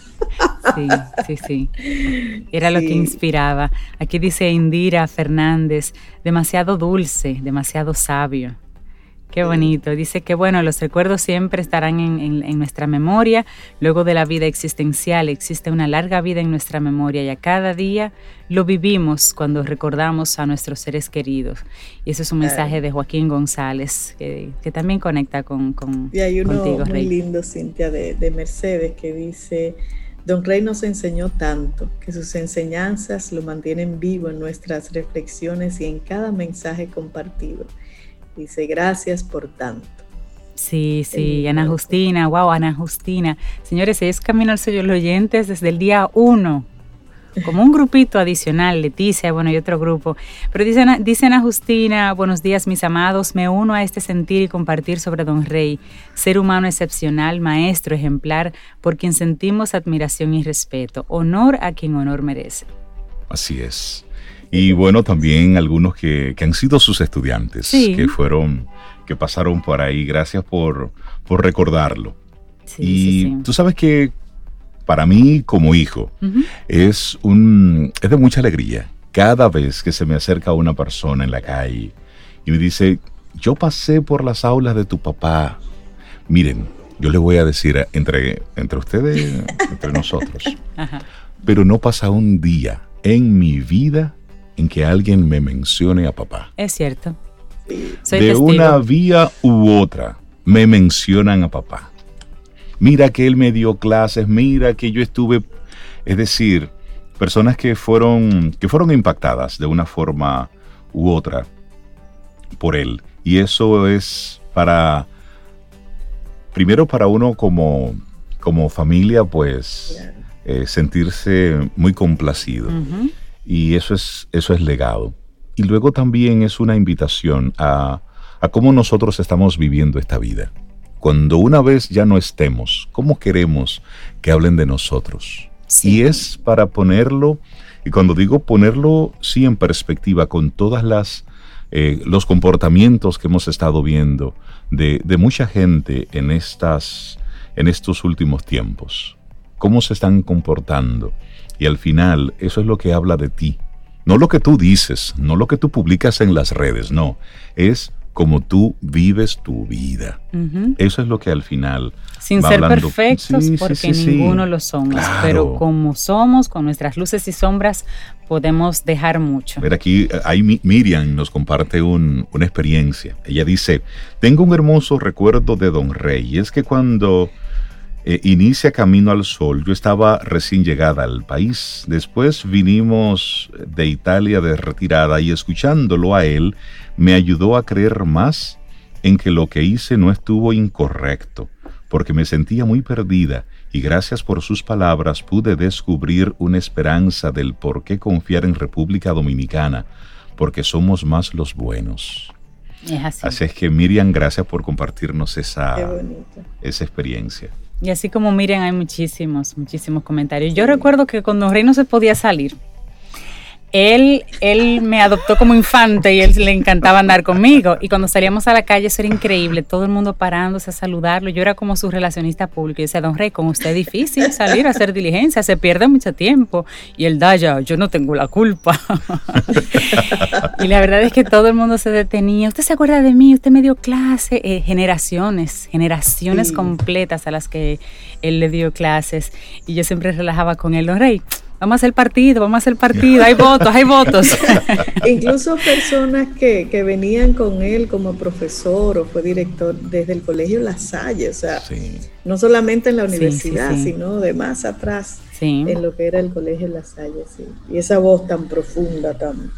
Sí, sí, sí. Era lo que inspiraba. Aquí dice Indira Fernández, demasiado dulce, demasiado sabio. Qué bonito. Dice que bueno, los recuerdos siempre estarán en, nuestra memoria. Luego de la vida existencial existe una larga vida en nuestra memoria y a cada día lo vivimos cuando recordamos a nuestros seres queridos. Y eso es un mensaje de Joaquín González que, también conecta con, con y hay uno muy lindo, Cintia, de, de Mercedes que dice Don Rey nos enseñó tanto que sus enseñanzas lo mantienen vivo en nuestras reflexiones y en cada mensaje compartido. Dice, gracias por tanto. Sí, sí, Ana Justina, wow, Ana Justina. Señores, es Camino al Sello los oyentes desde el día uno como un grupito adicional, Leticia, bueno, y otro grupo. Pero dicen, dicen a Justina, buenos días mis amados, me uno a este sentir y compartir sobre Don Rey, ser humano excepcional, maestro, ejemplar, por quien sentimos admiración y respeto. Honor a quien honor merece. Así es. Y bueno, también algunos que, han sido sus estudiantes, que fueron, que pasaron por ahí. Gracias por, por recordarlo. y tú sabes que para mí como hijo es, un, es de mucha alegría cada vez que se me acerca una persona en la calle y me dice, yo pasé por las aulas de tu papá. Miren, yo le voy a decir entre, entre ustedes, <laughs> entre nosotros, pero no pasa un día en mi vida en que alguien me mencione a papá. Es cierto. de una vía u otra me mencionan a papá mira que él me dio clases, mira que yo estuve, es decir, personas que fueron, que fueron impactadas de una forma u otra por él. Y eso es para, primero para uno como, como familia, pues eh, sentirse muy complacido. Y eso es, eso es legado. Y luego también es una invitación a, a cómo nosotros estamos viviendo esta vida cuando una vez ya no estemos, ¿cómo queremos que hablen de nosotros? Y es para ponerlo, y cuando digo ponerlo, sí en perspectiva con todas las eh, los comportamientos que hemos estado viendo de, de, mucha gente en estas en estos últimos tiempos. Cómo se están comportando. Y al final, eso es lo que habla de ti. No lo que tú dices, no lo que tú publicas en las redes, no. Es como tú vives tu vida. Eso es lo que al final... Sin ser perfectos, porque ninguno lo somos, pero como somos, con nuestras luces y sombras, podemos dejar mucho. Ver, aquí Miriam nos comparte una experiencia. Ella dice, tengo un hermoso recuerdo de Don Rey, y es que cuando eh, inicia Camino al Sol. Yo estaba recién llegada al país. Después vinimos de Italia de retirada y escuchándolo a él me ayudó a creer más en que lo que hice no estuvo incorrecto, porque me sentía muy perdida y gracias por sus palabras pude descubrir una esperanza del por qué confiar en República Dominicana, porque somos más los buenos. así. es que Miriam, gracias por compartirnos esa, esa experiencia. Y así como miren, hay muchísimos, muchísimos comentarios. Yo recuerdo que cuando Rey no se podía salir, él, él me adoptó como infante y él le encantaba andar conmigo. Y cuando salíamos a la calle, eso era increíble, todo el mundo parándose a saludarlo. Yo era como su relacionista público. Y decía, don Rey, con usted es difícil salir a hacer diligencia, se pierde mucho tiempo. Y él, Daya, yo no tengo la culpa. <laughs> y la verdad es que todo el mundo se detenía. ¿Usted se acuerda de mí? Usted me dio clase. Eh, generaciones, generaciones completas a las que él le dio clases. Y yo siempre relajaba con él, don Rey vamos a hacer partido, vamos a hacer partido, hay votos, hay votos. <laughs> Incluso personas que, que, venían con él como profesor o fue director desde el colegio La Salle, o sea, no solamente en la universidad, sino de más atrás, en lo que era el colegio La Salle, sí. Y esa voz tan profunda, tan...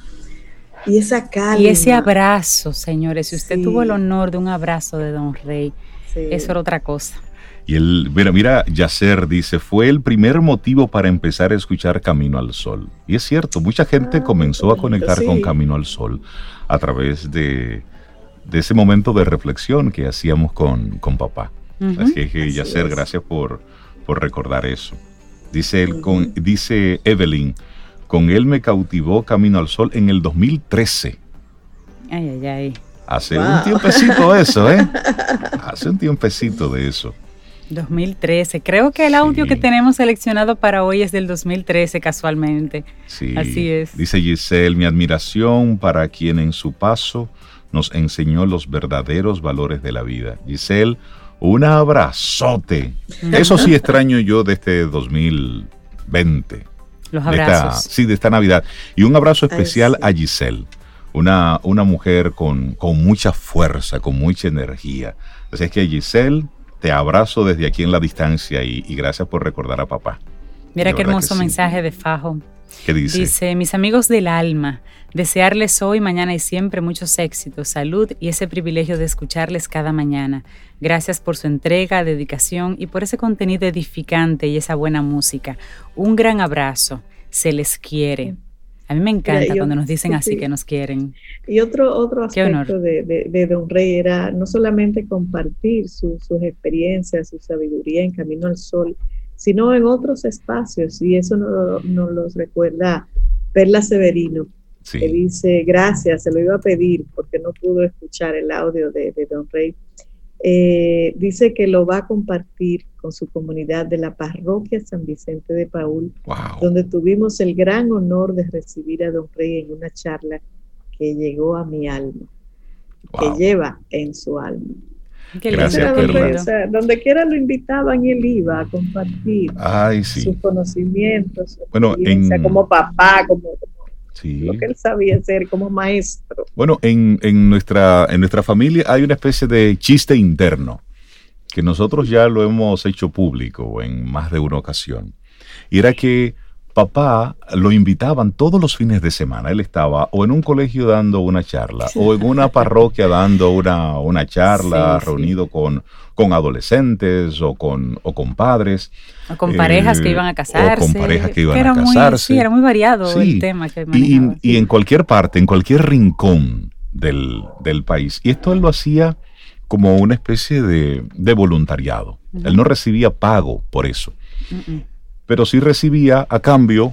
Y esa calma. Y ese abrazo, señores, si usted tuvo el honor de un abrazo de Don Rey, eso era otra cosa. Y él, mira, mira, Yacer dice, fue el primer motivo para empezar a escuchar Camino al Sol. Y es cierto, mucha gente ah, comenzó a conectar con Camino al Sol a través de, ese momento de reflexión que hacíamos con, con papá. Así que, Yacer, gracias por, por recordar eso. Dice, él, con, dice Evelyn, con él me cautivó Camino al Sol en el 2013. Ay, ay, ay. Hace un tiempecito eso, ¿eh? <laughs> Hace un tiempecito de eso. 2013. Creo que el audio que tenemos seleccionado para hoy es del 2013 casualmente. Sí. Así es. Dice Giselle, mi admiración para quien en su paso nos enseñó los verdaderos valores de la vida. Giselle, un abrazote. Eso sí extraño yo de este 2020. Los abrazos. sí, de esta Navidad. Y un abrazo especial a Giselle. Una, una mujer con, con mucha fuerza, con mucha energía. Así es que Giselle, te abrazo desde aquí en la distancia y, gracias por recordar a papá. Mira qué hermoso mensaje de Fajo. ¿Qué dice? Dice, mis amigos del alma, desearles hoy, mañana y siempre muchos éxitos, salud y ese privilegio de escucharles cada mañana. Gracias por su entrega, dedicación y por ese contenido edificante y esa buena música. Un gran abrazo. Se les quiere. A mí me encanta cuando nos dicen así que nos quieren. Y otro, otro aspecto de, Don Rey era no solamente compartir sus experiencias, su sabiduría en Camino al Sol, sino en otros espacios. Y eso nos no los recuerda Perla Severino, que dice, gracias, se lo iba a pedir porque no pudo escuchar el audio de, de Don Rey eh, dice que lo va a compartir con su comunidad de la parroquia San Vicente de Paul, donde tuvimos el gran honor de recibir a Don Rey en una charla que llegó a mi alma, que lleva en su alma. Gracias, donde quiera lo invitaban él iba a compartir sus conocimientos, bueno, como papá, como lo que él sabía hacer como maestro. Bueno, en, nuestra, en nuestra familia hay una especie de chiste interno que nosotros ya lo hemos hecho público en más de una ocasión. Y era que papá lo invitaban todos los fines de semana. Él estaba o en un colegio dando una charla o en una <laughs> parroquia dando una, una charla, reunido Con, con adolescentes o con, o con padres. O con parejas que eh, iban a casarse. O con parejas que iban a casarse. sí, era muy variado el tema que y, y, en cualquier parte, en cualquier rincón del, del, país. Y esto él lo hacía como una especie de, de voluntariado. Él no recibía pago por eso pero sí recibía a cambio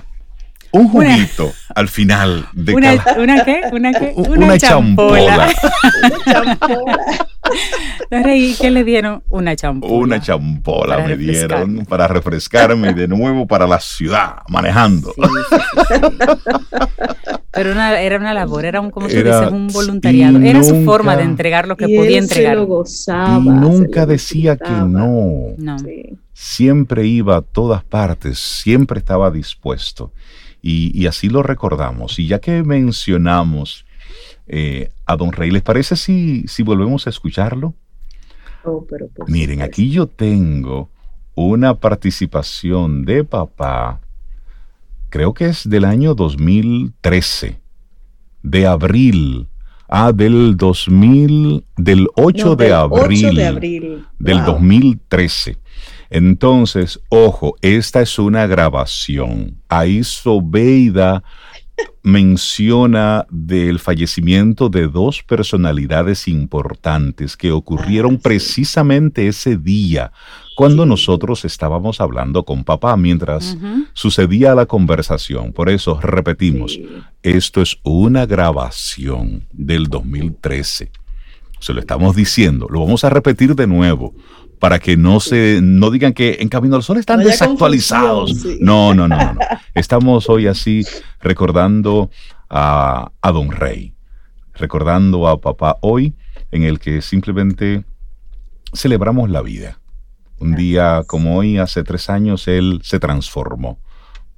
un juguito al final de una, ¿Una qué? ¿Una qué? Una, champola. <laughs> qué le dieron? Una champola. Una champola me dieron para refrescarme de nuevo para la ciudad, manejando. <laughs> Pero era una labor, era un, como tú dices, un voluntariado. Era su forma de entregar lo que podía entregar. Se lo gozaba, y nunca decía que no. No siempre iba a todas partes, siempre estaba dispuesto. Y, así lo recordamos. Y ya que mencionamos eh, a Don Rey, ¿les parece si, si volvemos a escucharlo? Oh, Miren, aquí yo tengo una participación de papá, creo que es del año 2013, de abril. Ah, del 2000, del 8, de, abril, de abril, del 2013. Entonces, ojo, esta es una grabación. Ahí Sobeida menciona del fallecimiento de dos personalidades importantes que ocurrieron ah, precisamente ese día, cuando nosotros estábamos hablando con papá, mientras sucedía la conversación. Por eso repetimos, esto es una grabación del 2013. Se lo estamos diciendo, lo vamos a repetir de nuevo para que no se no digan que en Camino al Sol están desactualizados. No, no, no, no, Estamos hoy así recordando a, a Don Rey, recordando a papá hoy en el que simplemente celebramos la vida. Un día como hoy, hace tres años, él se transformó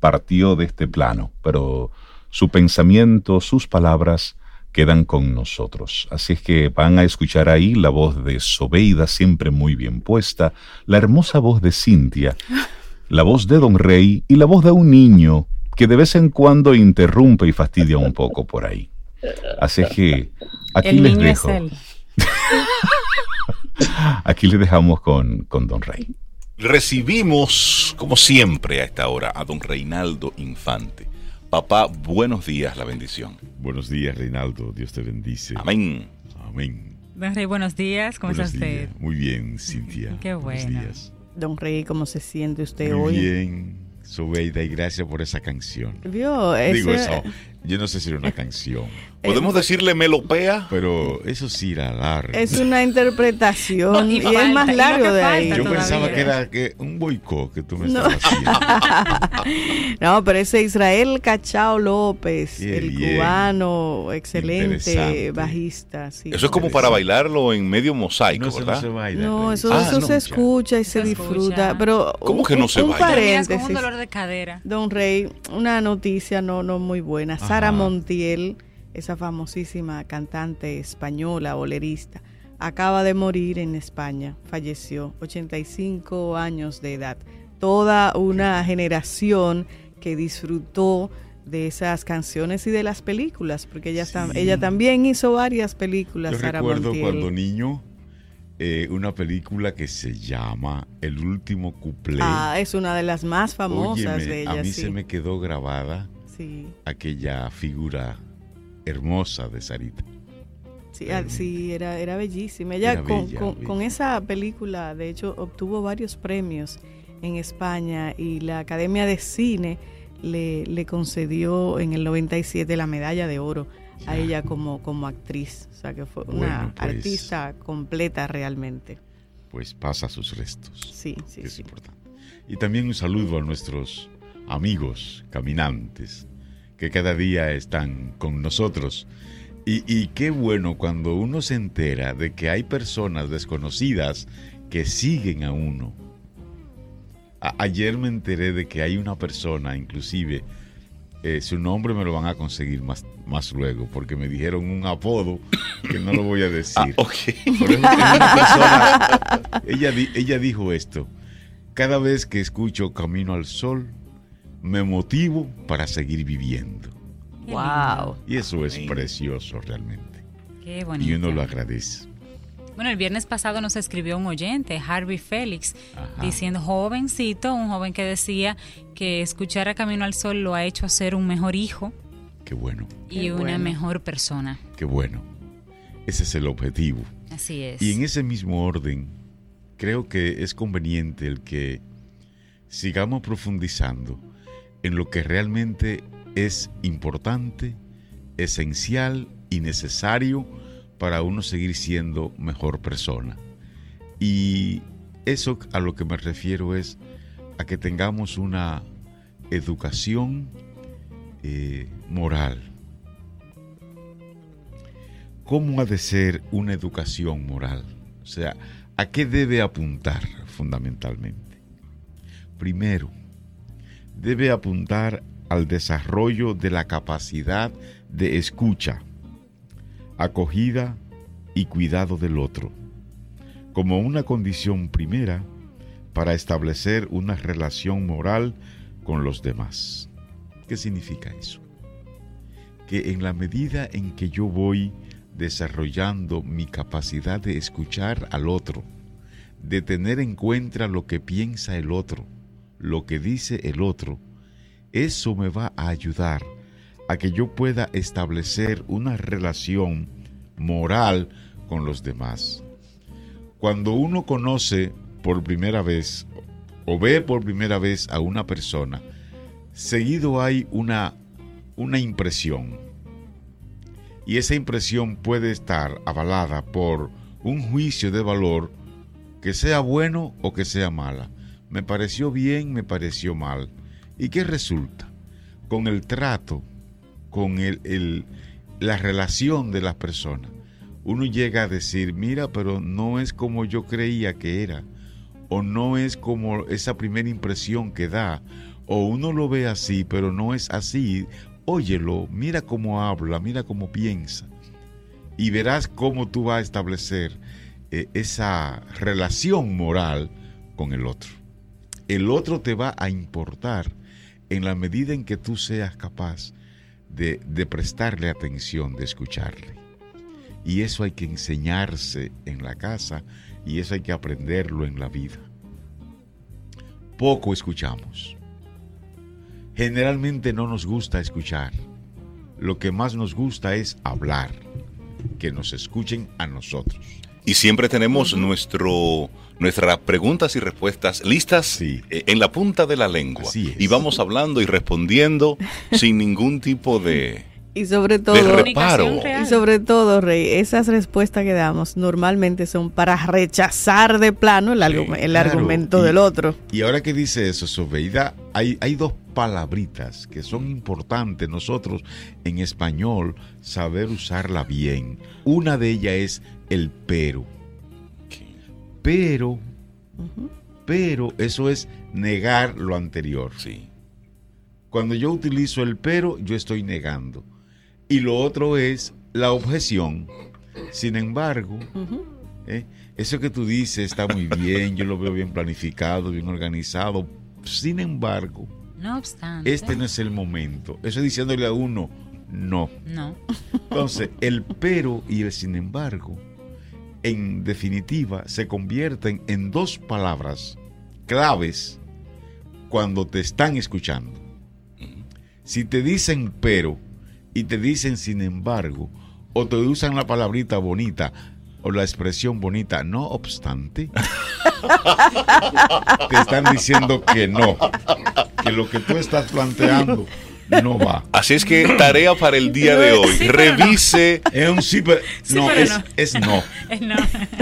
partió de este plano, pero su pensamiento, sus palabras quedan con nosotros. Así es que van a escuchar ahí la voz de Sobeida, siempre muy bien puesta, la hermosa voz de Cintia, <laughs> la voz de Don Rey y la voz de un niño que de vez en cuando interrumpe y fastidia un poco por ahí. Así es que aquí les dejo. <laughs> aquí les dejamos con, con Don Rey. Recibimos, como siempre a esta hora, a don Reinaldo Infante. Papá, buenos días, la bendición. Buenos días, Reinaldo. Dios te bendice. Amén. Amén. Don Rey, buenos días. ¿Cómo está usted? Muy bien, Cintia. Qué bueno. Buenos días. Don Rey, ¿cómo se siente usted Muy hoy? Bien, Sobeida, y gracias por esa canción. ¿Vio? Digo eso, yo no sé si era una canción. <laughs> ¿Podemos decirle melopea? Pero eso sí era largo. Es una interpretación <laughs> y, es más largo de ahí. Yo pensaba que era que un boicot que tú me estabas haciendo. <laughs> no, pero ese Israel Cachao López, el cubano, excelente bajista. Eso es como para bailarlo en medio mosaico, no, ¿verdad? No, se baila, no eso, eso se escucha y se, disfruta. Pero ¿Cómo que no se un baila? Paréntesis, un dolor de cadera. Don Rey, una noticia no, no muy buena. Sara Montiel esa famosísima cantante española, bolerista, acaba de morir en España, falleció, 85 años de edad. Toda una generación que disfrutó de esas canciones y de las películas, porque ella, ella también hizo varias películas. Yo recuerdo cuando niño eh, una película que se llama El último cuplé. Ah, es una de las más famosas de ella. A mí se me quedó grabada aquella figura hermosa de Sarita. Sí, ah, sí era, era bellísima. Ella con, con, esa película, de hecho, obtuvo varios premios en España y la Academia de Cine le, le concedió en el 97 la medalla de oro a ella como, como actriz. O sea que fue una pues, artista completa realmente. Pues pasa sus restos. Sí, sí. es importante. Y también un saludo a nuestros amigos caminantes que cada día están con nosotros. Y, qué bueno cuando uno se entera de que hay personas desconocidas que siguen a uno. ayer me enteré de que hay una persona, inclusive, eh, su nombre me lo van a conseguir más, más luego, porque me dijeron un apodo que no lo voy a <coughs> decir. Ah, ella, ella dijo esto, cada vez que escucho Camino al Sol, me motivo para seguir viviendo. Wow. Y eso es precioso realmente. Qué bonito. Y uno lo agradece. Bueno, el viernes pasado nos escribió un oyente, Harvey Félix, diciendo, jovencito, un joven que decía que escuchar a Camino al Sol lo ha hecho ser un mejor hijo. Qué bueno. Y una mejor persona. Qué bueno. Ese es el objetivo. Así es. Y en ese mismo orden, creo que es conveniente el que sigamos profundizando en lo que realmente es importante, esencial y necesario para uno seguir siendo mejor persona. Y eso a lo que me refiero es a que tengamos una educación eh, moral. ¿Cómo ha de ser una educación moral? O sea, ¿a qué debe apuntar fundamentalmente? Primero, debe apuntar al desarrollo de la capacidad de escucha, acogida y cuidado del otro, como una condición primera para establecer una relación moral con los demás. ¿Qué significa eso? Que en la medida en que yo voy desarrollando mi capacidad de escuchar al otro, de tener en cuenta lo que piensa el otro, lo que dice el otro, eso me va a ayudar a que yo pueda establecer una relación moral con los demás. Cuando uno conoce por primera vez o ve por primera vez a una persona, seguido hay una, una impresión. Y esa impresión puede estar avalada por un juicio de valor que sea bueno o que sea mala me pareció bien, me pareció mal. ¿Y qué resulta? Con el trato, con el, la relación de las personas, uno llega a decir, mira, pero no es como yo creía que era, o no es como esa primera impresión que da, o uno lo ve así, pero no es así, óyelo, mira cómo habla, mira cómo piensa, y verás cómo tú vas a establecer eh, esa relación moral con el otro. El otro te va a importar en la medida en que tú seas capaz de, prestarle atención, de escucharle. Y eso hay que enseñarse en la casa y eso hay que aprenderlo en la vida. Poco escuchamos. Generalmente no nos gusta escuchar. Lo que más nos gusta es hablar, que nos escuchen a nosotros. Y siempre tenemos nuestro, nuestras preguntas y respuestas listas eh, en la punta de la lengua. Y vamos hablando y respondiendo <laughs> sin ningún tipo de, y sobre todo, y sobre todo, Rey, esas respuestas que damos normalmente son para rechazar de plano el, argumento del otro. Y ahora que dice eso, Sobeida, hay, hay dos palabritas que son importantes nosotros en español saber usarla bien. Una de ellas es el pero. Pero, pero, eso es negar lo anterior. Sí. Cuando yo utilizo el pero, yo estoy negando. Y lo otro es la objeción. Sin embargo, ¿eh? eso que tú dices está muy bien, yo lo veo bien planificado, bien organizado. Sin embargo, no obstante, este no es el momento. Eso diciéndole a uno, no. No. Entonces, el pero y el sin embargo, en definitiva, se convierten en dos palabras claves cuando te están escuchando. Si te dicen pero, y te dicen sin embargo, o te usan la palabrita bonita o la expresión bonita, no obstante, <laughs> te están diciendo que no, que lo que tú estás planteando no va. Así es que tarea para el día de hoy. Revise. Es un sí, pero, no, es, no. <laughs> es, no.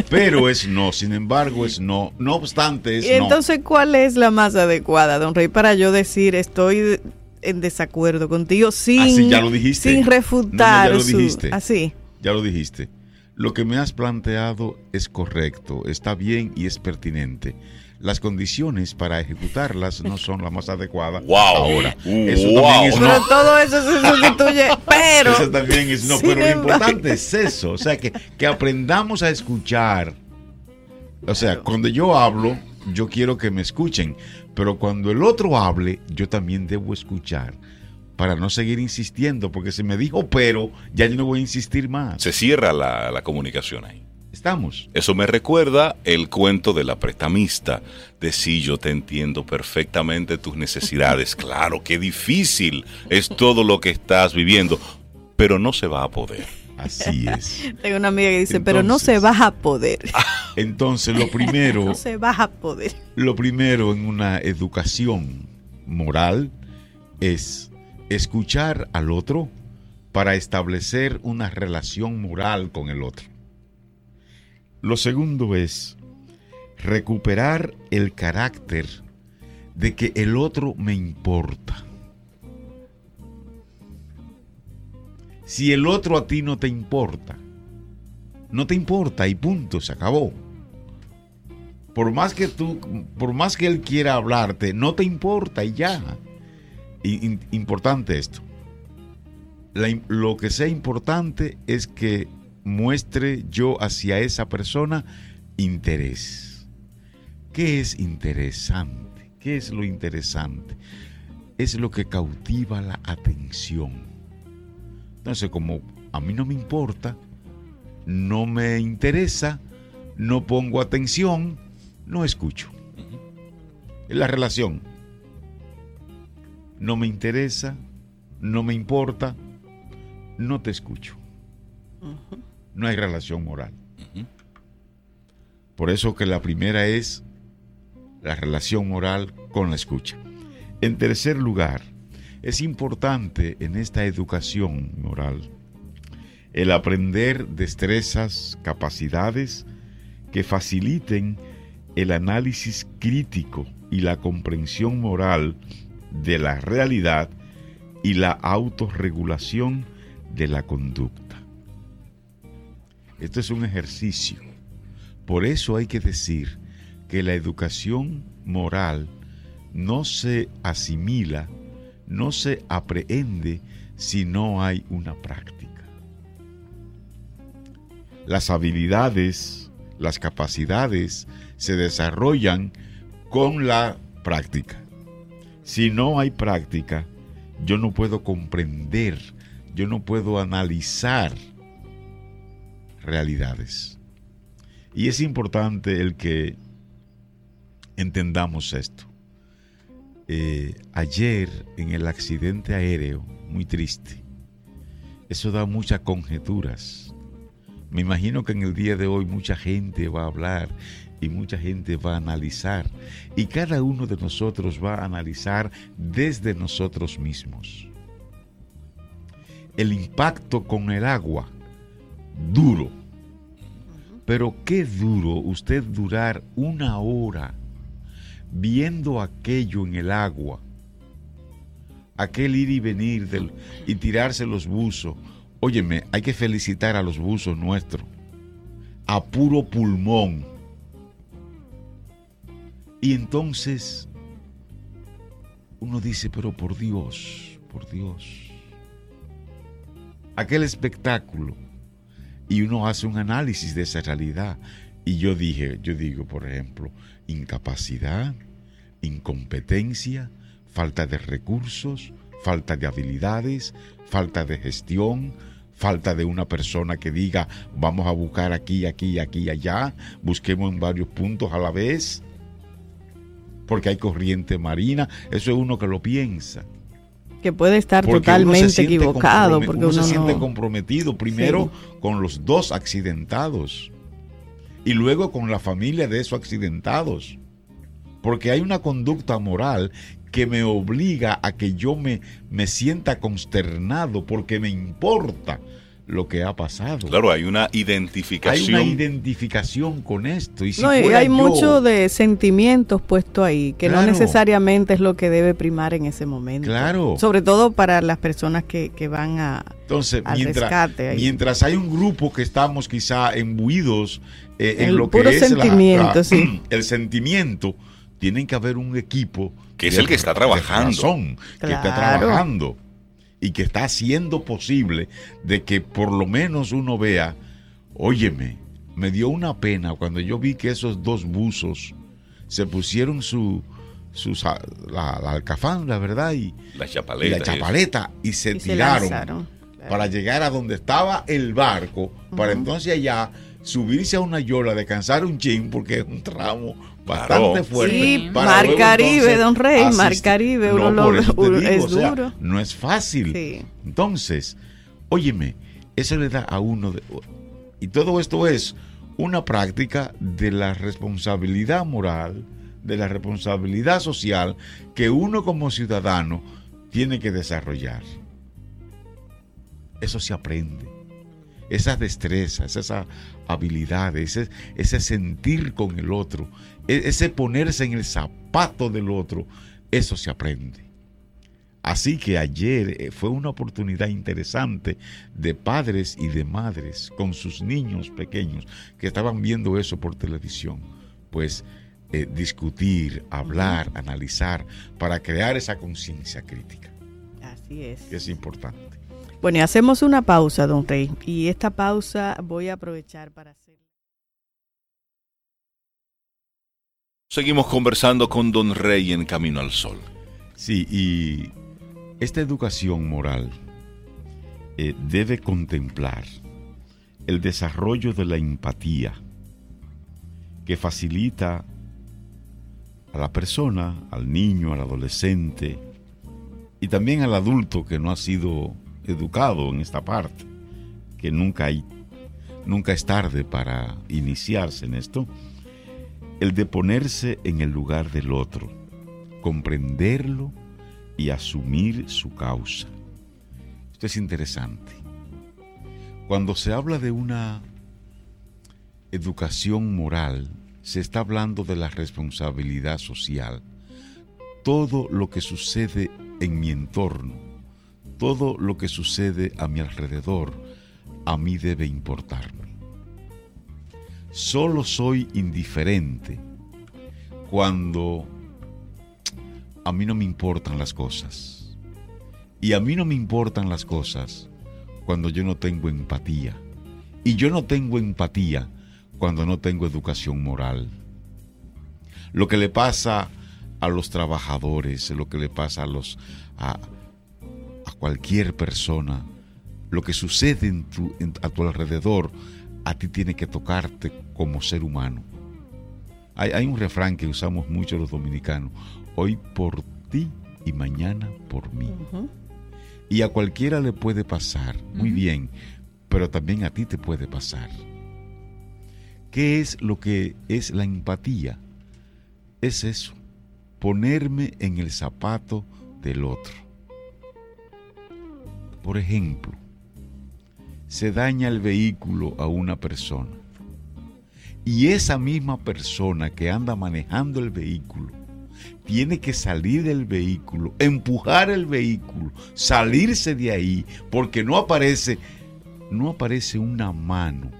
Pero es no. Sin embargo, es no. No obstante, es ¿Y entonces, ¿cuál es la más adecuada, don Rey, para yo decir estoy en desacuerdo contigo sin, así, ya lo dijiste. sin refutar. ya lo dijiste. así. Ya lo dijiste. Lo que me has planteado es correcto, está bien y es pertinente. Las condiciones para ejecutarlas no <laughs> son las más adecuadas wow. ahora. Eso también es pero todo eso se <laughs> sustituye, pero... Eso también es no, pero lo importante es eso, o sea, que, que aprendamos a escuchar. O sea, cuando yo hablo, yo quiero que me escuchen, pero cuando el otro hable, yo también debo escuchar para no seguir insistiendo, porque se me dijo pero, ya yo no voy a insistir más. Se cierra la, comunicación ahí. Estamos. Eso me recuerda el cuento de la pretamista, de si yo te entiendo perfectamente tus necesidades. claro, qué difícil es todo lo que estás viviendo, pero no se va a poder. Así es. <laughs> Tengo una amiga que dice, pero no se va a poder. <laughs> Entonces, lo <laughs> primero... no se va a poder. Lo primero en una educación moral es escuchar al otro para establecer una relación moral con el otro. Lo segundo es recuperar el carácter de que el otro me importa. Si el otro a ti no te importa, no te importa y punto, se acabó. Por más que tú, por más que él quiera hablarte, no te importa y ya. importante esto. lo que sea importante es que muestre yo hacia esa persona interés. ¿Qué es interesante? ¿Qué es lo interesante? Es lo que cautiva la atención entonces, como a mí no me importa, no me interesa, no pongo atención, no escucho. Es la relación. No me interesa, no me importa, no te escucho. No hay relación moral. Por eso que la primera es la relación moral con la escucha. En tercer lugar, es importante en esta educación moral el aprender destrezas, capacidades que faciliten el análisis crítico y la comprensión moral de la realidad y la autorregulación de la conducta. Esto es un ejercicio. Por eso hay que decir que la educación moral no se asimila, no se aprehende si no hay una práctica. Las habilidades, las capacidades se desarrollan con la práctica. Si no hay práctica, yo no puedo comprender, yo no puedo analizar realidades. Y es importante el que entendamos esto. Eh, ayer en el accidente aéreo, muy triste, eso da muchas conjeturas. Me imagino que en el día de hoy mucha gente va a hablar y mucha gente va a analizar. Y cada uno de nosotros va a analizar desde nosotros mismos. El impacto con el agua, duro. Pero qué duro usted durar una hora viendo aquello en el agua, aquel ir y venir del, y tirarse los buzos. Óyeme, hay que felicitar a los buzos nuestros, a puro pulmón. Y entonces uno dice, pero por Dios, por Dios, aquel espectáculo. Y uno hace un análisis de esa realidad. Y yo dije, yo digo, por ejemplo, incapacidad, incompetencia, falta de recursos, falta de habilidades, falta de gestión, falta de una persona que diga, vamos a buscar aquí, aquí, aquí, allá, busquemos en varios puntos a la vez, porque hay corriente marina, eso es uno que lo piensa. Que puede estar totalmente equivocado, porque uno, se siente comprometido primero con los dos accidentados y luego con la familia de esos accidentados. Porque hay una conducta moral que me obliga a que yo me, me sienta consternado porque me importa lo que ha pasado. Claro, hay una identificación. Hay una identificación con esto. Y, no, hay mucho de sentimientos puesto ahí, que no necesariamente es lo que debe primar en ese momento. Claro. Sobre todo para las personas que, van a, Entonces, mientras, Mientras hay un grupo que estamos quizá embuidos eh, en lo que es sentimiento, sí. <clears throat> el sentimiento, tienen que haber un equipo que es el que está trabajando, que está trabajando y que está haciendo posible de que por lo menos uno vea, óyeme, me dio una pena cuando yo vi que esos dos buzos se pusieron su, la, la, alcafán, la verdad, y la chapaleta, y, la chapaleta, y se tiraron para llegar a donde estaba el barco, para entonces allá subirse a una yola, descansar un chin, porque es un tramo bastante fuerte. Sí, Mar Caribe, don Rey, Mar Caribe, uno lo, es duro. No es fácil. Entonces, óyeme, eso le da a uno, y todo esto es una práctica de la responsabilidad moral, de la responsabilidad social que uno como ciudadano tiene que desarrollar. Eso se aprende. Esas destrezas, esas habilidades, ese, ese sentir con el otro, ese ponerse en el zapato del otro, eso se aprende. Así que ayer eh, fue una oportunidad interesante de padres y de madres con sus niños pequeños que estaban viendo eso por televisión. Pues eh, discutir, hablar, analizar, para crear esa conciencia crítica. Así es. es importante. Bueno, y hacemos una pausa, don Rey. Y esta pausa voy a aprovechar para hacer... Seguimos conversando con don Rey en Camino al Sol. Sí, y esta educación moral eh, debe contemplar el desarrollo de la empatía que facilita a la persona, al niño, al adolescente y también al adulto que no ha sido educado en esta parte, que nunca, hay, nunca es tarde para iniciarse en esto, el de ponerse en el lugar del otro, comprenderlo y asumir su causa. Esto es interesante. Cuando se habla de una educación moral, se está hablando de la responsabilidad social. Todo lo que sucede en mi entorno todo lo que sucede a mi alrededor a mí debe importarme. Solo soy indiferente cuando a mí no me importan las cosas. Y a mí no me importan las cosas cuando yo no tengo empatía. Y yo no tengo empatía cuando no tengo educación moral. Lo que le pasa a los trabajadores, lo que le pasa a los a, cualquier persona, lo que sucede a tu alrededor, a ti tiene que tocarte como ser humano. Hay, un refrán que usamos mucho los dominicanos, hoy por ti y mañana por mí. Y a cualquiera le puede pasar, muy bien, pero también a ti te puede pasar. ¿Qué es lo que es la empatía? Es eso, ponerme en el zapato del otro. Por ejemplo, se daña el vehículo a una persona y esa misma persona que anda manejando el vehículo tiene que salir del vehículo, empujar el vehículo, salirse de ahí, porque no aparece, no aparece una mano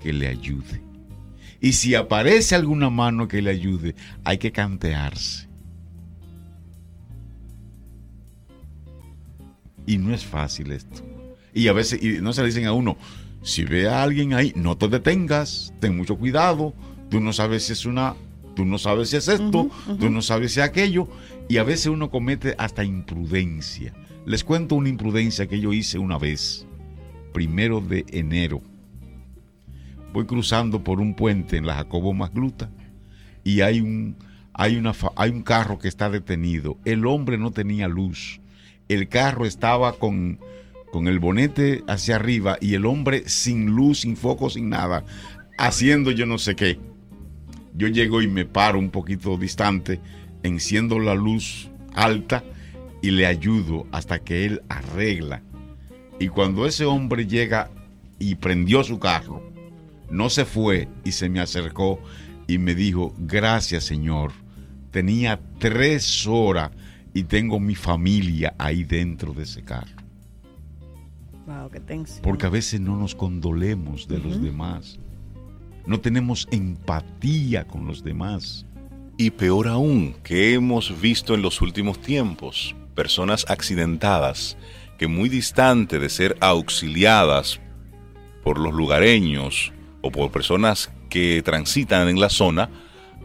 que le ayude. Y si aparece alguna mano que le ayude, hay que cantearse. Y no es fácil esto. Y a veces y no se le dicen a uno, si ve a alguien ahí, no te detengas, ten mucho cuidado, tú no sabes si es una, tú no sabes si es esto, tú no sabes si es aquello, y a veces uno comete hasta imprudencia. Les cuento una imprudencia que yo hice una vez, primero de enero. Voy cruzando por un puente en la Jacobo Magluta y hay un, hay, una, hay un carro que está detenido. El hombre no tenía luz. El carro estaba con con el bonete hacia arriba y el hombre sin luz, sin foco, sin nada, haciendo yo no sé qué. Yo llego y me paro un poquito distante, enciendo la luz alta y le ayudo hasta que él arregla. Y cuando ese hombre llega y prendió su carro, no se fue y se me acercó y me dijo, gracias Señor, tenía tres horas y tengo mi familia ahí dentro de ese carro. Porque a veces no nos condolemos de los demás. No tenemos empatía con los demás. Y peor aún, que hemos visto en los últimos tiempos, personas accidentadas que muy distante de ser auxiliadas por los lugareños o por personas que transitan en la zona,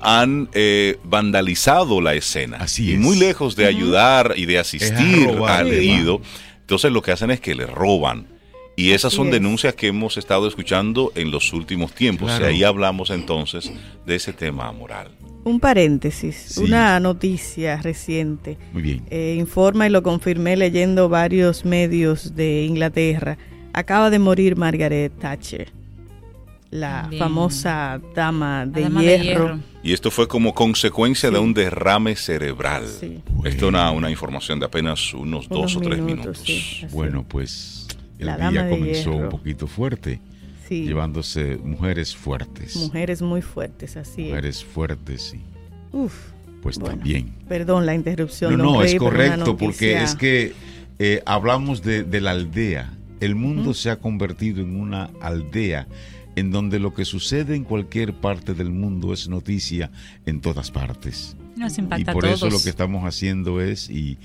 han eh, vandalizado la escena. Así Y muy lejos de ayudar y de asistir al herido, entonces lo que hacen es que le roban. Y esas son denuncias que hemos estado escuchando en los últimos tiempos. Y ahí hablamos entonces de ese tema moral. Un paréntesis, una noticia reciente. Muy bien. Eh, informa y lo confirmé leyendo varios medios de Inglaterra. Acaba de morir Margaret Thatcher, la famosa dama, de, hierro. Y esto fue como consecuencia de un derrame cerebral. Esto es una, información de apenas unos, dos o tres minutos. bueno, pues el día comenzó un poquito fuerte. Llevándose mujeres fuertes. Mujeres muy fuertes, así Mujeres fuertes, sí. Uf. Pues también. Perdón la interrupción. No, no, es correcto, porque es que eh, hablamos de, la aldea. El mundo se ha convertido en una aldea en donde lo que sucede en cualquier parte del mundo es noticia en todas partes. y por eso lo que estamos haciendo es, y,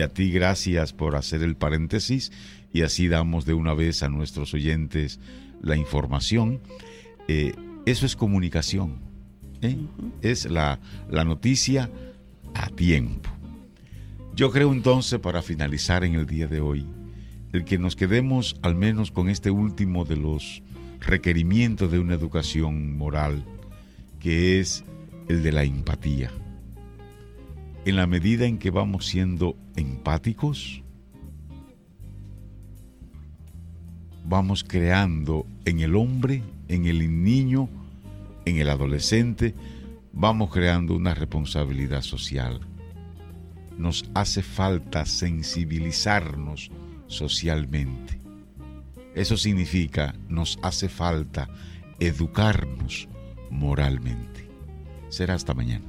a ti gracias por hacer el paréntesis, y así damos de una vez a nuestros oyentes la información. Eh, eso es comunicación, ¿eh? es la, la noticia a tiempo. Yo creo entonces, para finalizar en el día de hoy, el que nos quedemos al menos con este último de los requerimiento de una educación moral, que es el de la empatía. En la medida en que vamos siendo empáticos, vamos creando en el hombre, en el niño, en el adolescente, vamos creando una responsabilidad social. Nos hace falta sensibilizarnos socialmente. Eso significa, nos hace falta educarnos moralmente. Será hasta mañana.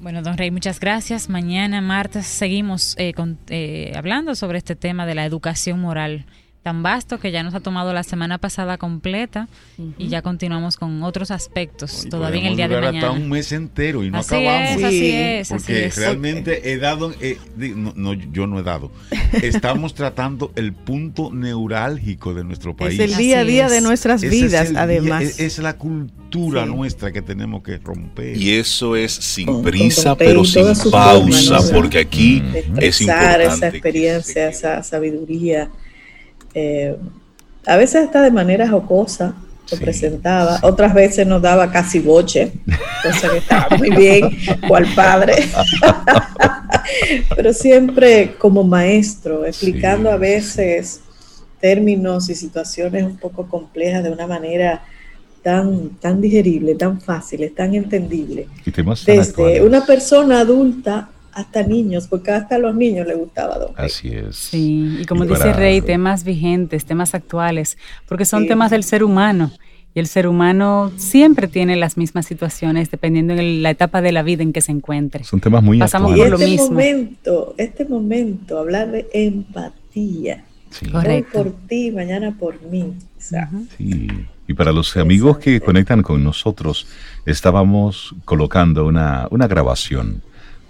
Bueno, don Rey, muchas gracias. Mañana, martes, seguimos eh, eh, hablando sobre este tema de la educación moral tan vasto que ya nos ha tomado la semana pasada completa y ya continuamos con otros aspectos todavía en el día de mañana. hasta un mes entero y no así acabamos. Es, así es, porque realmente he dado, eh, no, yo no he dado. <laughs> Estamos tratando el punto neurálgico de nuestro país. Es el día a día de nuestras vidas, además. es, la cultura nuestra que tenemos que romper. Y eso es sin prisa, pero sin pausa, porque aquí es importante. esa experiencia, esa sabiduría eh, a veces hasta de manera jocosa lo presentaba, otras veces nos daba casi boche, cosa que estaba <laughs> muy bien, cual padre, pero siempre como maestro, explicando a veces términos y situaciones un poco complejas de una manera tan, tan digerible, tan fácil, tan entendible. Desde una persona adulta hasta niños, porque hasta a los niños les gustaba Don Así es. Sí, y como dice Rey, temas vigentes, temas actuales, porque son temas del ser humano. Y el ser humano siempre tiene las mismas situaciones dependiendo de la etapa de la vida en que se encuentre. Son temas muy Pasamos por este lo mismo. momento, este momento, hablar de empatía. Hoy por ti, mañana por mí. Sí. Y para los amigos que conectan con nosotros, estábamos colocando una, una grabación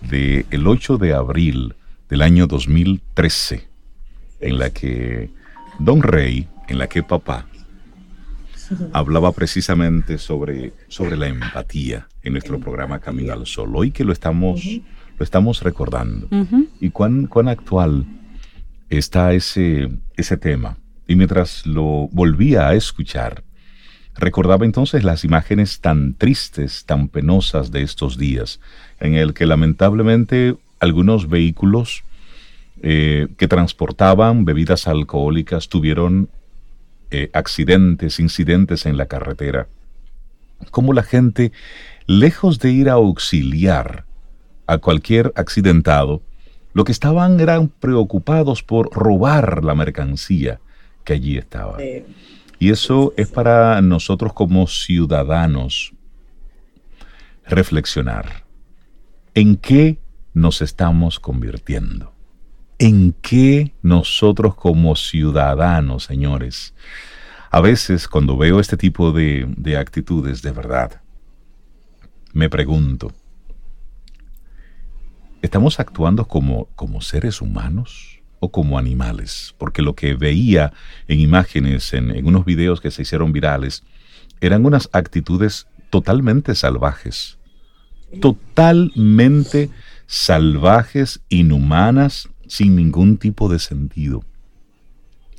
del el 8 de abril del año 2013, en la que Don Rey, en la que papá, hablaba precisamente sobre, sobre la empatía en nuestro programa Camino al Sol. Hoy que lo estamos, lo estamos recordando. Y cuán, cuán actual está ese, ese tema. Y mientras lo volvía a escuchar, recordaba entonces las imágenes tan tristes, tan penosas de estos días, en el que lamentablemente algunos vehículos eh, que transportaban bebidas alcohólicas tuvieron eh, accidentes, incidentes en la carretera. Como la gente, lejos de ir a auxiliar a cualquier accidentado, lo que estaban eran preocupados por robar la mercancía que allí estaba. Y eso es para nosotros como ciudadanos reflexionar. ¿En qué nos estamos convirtiendo? ¿En qué nosotros como ciudadanos, señores? A veces cuando veo este tipo de, actitudes, de verdad, me pregunto, ¿estamos actuando como, como seres humanos o como animales? Porque lo que veía en imágenes, en, en unos videos que se hicieron virales, eran unas actitudes totalmente salvajes totalmente salvajes, inhumanas, sin ningún tipo de sentido.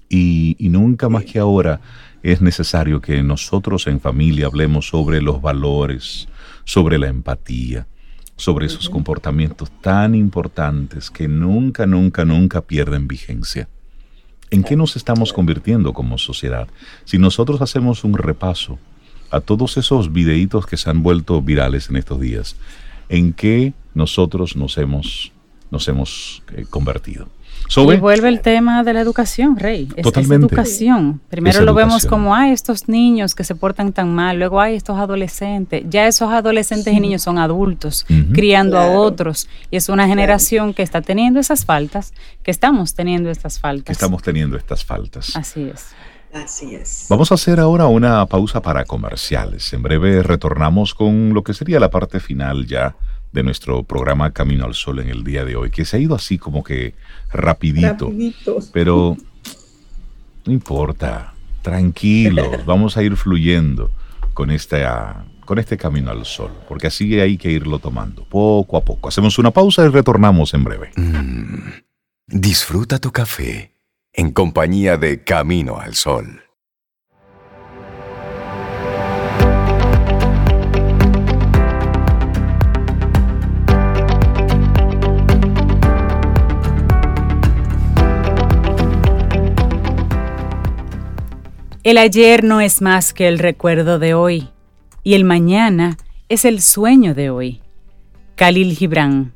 Y, nunca más que ahora es necesario que nosotros en familia hablemos sobre los valores, sobre la empatía, sobre esos comportamientos tan importantes que nunca, nunca, nunca pierden vigencia. ¿En qué nos estamos convirtiendo como sociedad? Si nosotros hacemos un repaso a todos esos videitos que se han vuelto virales en estos días, en qué nosotros nos hemos, nos hemos eh, convertido. y vuelve el tema de la educación, Rey. Es, Totalmente. educación. Primero lo vemos como, hay estos niños que se portan tan mal, luego hay estos adolescentes. Ya esos adolescentes y niños son adultos, criando a otros. Y es una generación que está teniendo esas faltas, que estamos teniendo estas faltas. Que estamos teniendo estas faltas. Así es. Así es. Vamos a hacer ahora una pausa para comerciales. En breve retornamos con lo que sería la parte final ya de nuestro programa Camino al Sol en el día de hoy, que se ha ido así como que rapidito. Pero no importa, tranquilos, <laughs> vamos a ir fluyendo con este, con este Camino al Sol, porque así hay que irlo tomando, poco a poco. Hacemos una pausa y retornamos en breve. Mm, disfruta tu café en compañía de Camino al Sol. El ayer no es más que el recuerdo de hoy, y el mañana es el sueño de hoy. Khalil Gibran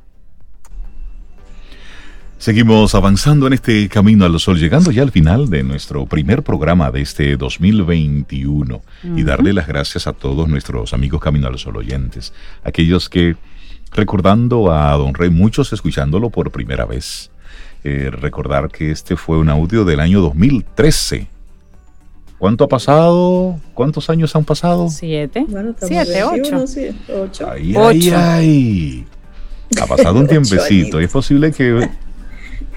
Seguimos avanzando en este camino al sol, llegando ya al final de nuestro primer programa de este 2021 y darle las gracias a todos nuestros amigos Camino al Sol oyentes, aquellos que recordando a Don Rey, muchos escuchándolo por primera vez, Eh, recordar que este fue un audio del año 2013. ¿Cuánto ha pasado? ¿Cuántos años han pasado? Siete. Siete, ocho. ocho. Ay, ay, ay. Ha pasado un <laughs> tiempecito. es posible que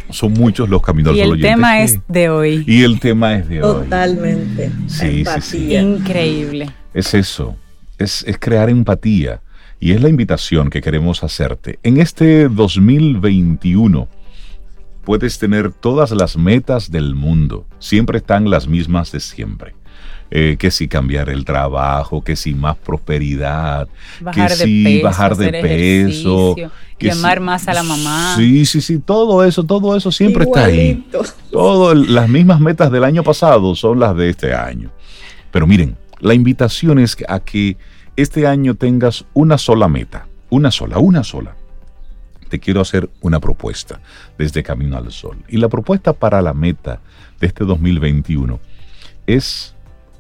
son muchos los caminos Y el tema es de hoy. Y el tema es de hoy. Totalmente. Sí, sí, sí. Increíble. Es eso. Es, es crear empatía. Y es la invitación que queremos hacerte. En este 2021 puedes tener todas las metas del mundo. Siempre están las mismas de siempre. Eh, que si cambiar el trabajo, que si más prosperidad, que si bajar de peso, que llamar más a la mamá. Sí, sí, sí, todo eso, todo eso siempre está ahí. Todo, las mismas metas del año pasado son las de este año. Pero miren, la invitación es a que este año tengas una sola meta, una sola, una sola. Te quiero hacer una propuesta desde Camino al Sol. Y la propuesta para la meta de este 2021 es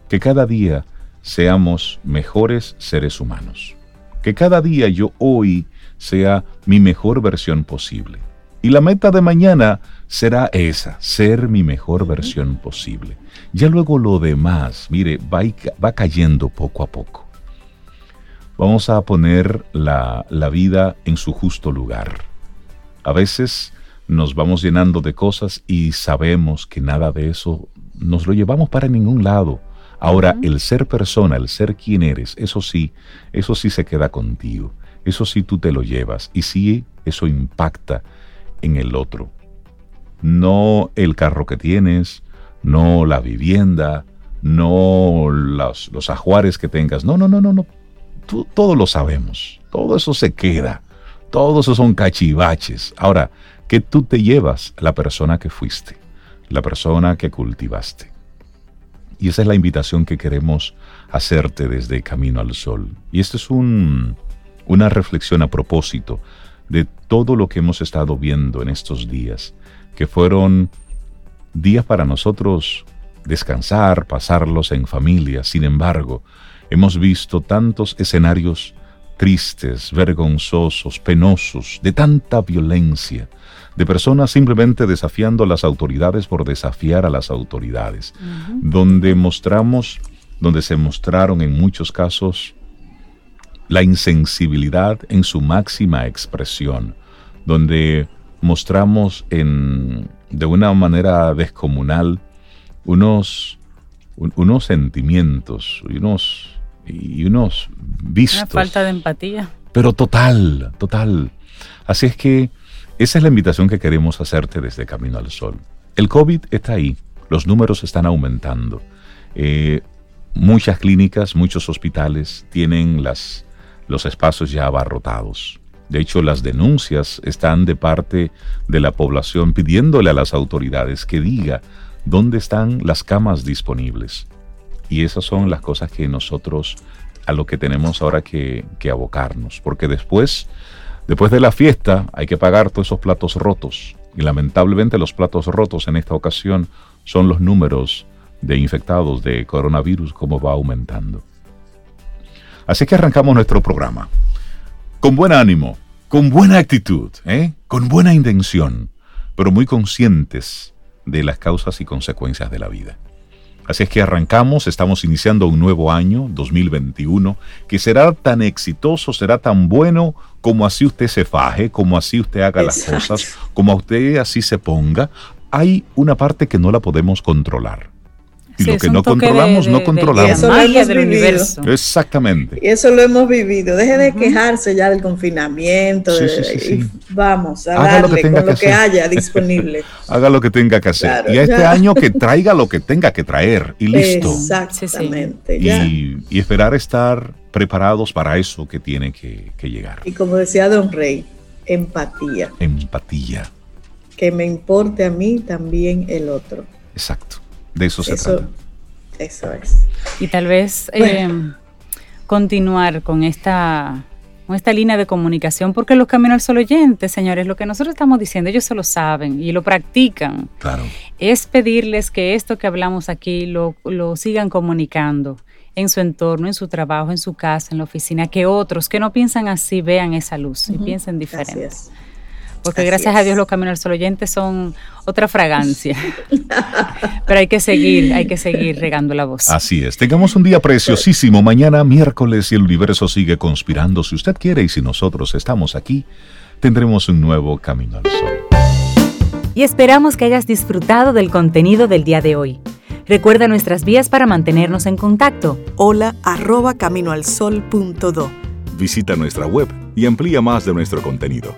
que cada día seamos mejores seres humanos. Que cada día yo hoy sea mi mejor versión posible. Y la meta de mañana será esa, ser mi mejor versión posible. Ya luego lo demás, mire, va, va cayendo poco a poco. Vamos a poner la, la vida en su justo lugar. A veces nos vamos llenando de cosas y sabemos que nada de eso nos lo llevamos para ningún lado. Ahora, el ser persona, el ser quien eres, eso sí, eso sí se queda contigo. Eso sí tú te lo llevas y sí eso impacta en el otro. No el carro que tienes, no la vivienda, no los, los ajuares que tengas. No, no, no, no, no. Tú, todo lo sabemos. Todo eso se queda. Todos esos son cachivaches. Ahora, ¿qué tú te llevas? La persona que fuiste, la persona que cultivaste. Y esa es la invitación que queremos hacerte desde Camino al Sol. Y esto es un, una reflexión a propósito de todo lo que hemos estado viendo en estos días, que fueron días para nosotros descansar, pasarlos en familia. Sin embargo, hemos visto tantos escenarios tristes, vergonzosos, penosos, de tanta violencia, de personas simplemente desafiando a las autoridades por desafiar a las autoridades, donde mostramos, donde se mostraron en muchos casos la insensibilidad en su máxima expresión, donde mostramos en, de una manera descomunal unos, unos sentimientos y unos, y unos vistos. Una falta de empatía. Pero total, total. Así es que esa es la invitación que queremos hacerte desde Camino al Sol. El COVID está ahí, los números están aumentando. Eh, muchas clínicas, muchos hospitales tienen las, los espacios ya abarrotados. De hecho, las denuncias están de parte de la población pidiéndole a las autoridades que diga dónde están las camas disponibles. Y esas son las cosas que nosotros a lo que tenemos ahora que, que abocarnos, porque después Después de la fiesta hay que pagar todos esos platos rotos. Y lamentablemente los platos rotos en esta ocasión son los números de infectados de coronavirus como va aumentando. Así que arrancamos nuestro programa. Con buen ánimo, con buena actitud, ¿eh? con buena intención, pero muy conscientes de las causas y consecuencias de la vida. Así es que arrancamos, estamos iniciando un nuevo año, 2021, que será tan exitoso, será tan bueno como así usted se faje, como así usted haga las cosas, como a usted así se ponga. Hay una parte que no la podemos controlar. Y lo que no controlamos, no controlamos. eso lo hemos vivido. Exactamente. Y eso lo hemos vivido. Deje de quejarse ya del confinamiento. vamos a Haga darle con lo que haya <laughs> disponible. Haga lo que tenga que hacer. y a este año que traiga lo que tenga que traer. Y listo. Exactamente. Y, y, esperar estar preparados para eso que tiene que, que llegar. Y como decía Don Rey, empatía. Empatía. Que me importe a mí también el otro. Exacto. De eso se trata. Eso es. Y tal vez eh, continuar con esta, con esta línea de comunicación, porque los caminos al oyentes, señores, lo que nosotros estamos diciendo, ellos se lo saben y lo practican. Claro. Es pedirles que esto que hablamos aquí lo, lo sigan comunicando en su entorno, en su trabajo, en su casa, en la oficina, que otros que no piensan así vean esa luz y piensen diferente. Porque gracias a Dios los Caminos al Sol oyentes son otra fragancia. <laughs> Pero hay que seguir, hay que seguir regando la voz. Así es. Tengamos un día preciosísimo. Mañana miércoles y el universo sigue conspirando. Si usted quiere y si nosotros estamos aquí, tendremos un nuevo Camino al Sol. Y esperamos que hayas disfrutado del contenido del día de hoy. Recuerda nuestras vías para mantenernos en contacto. Hola arroba caminoalsol.do. Visita nuestra web y amplía más de nuestro contenido.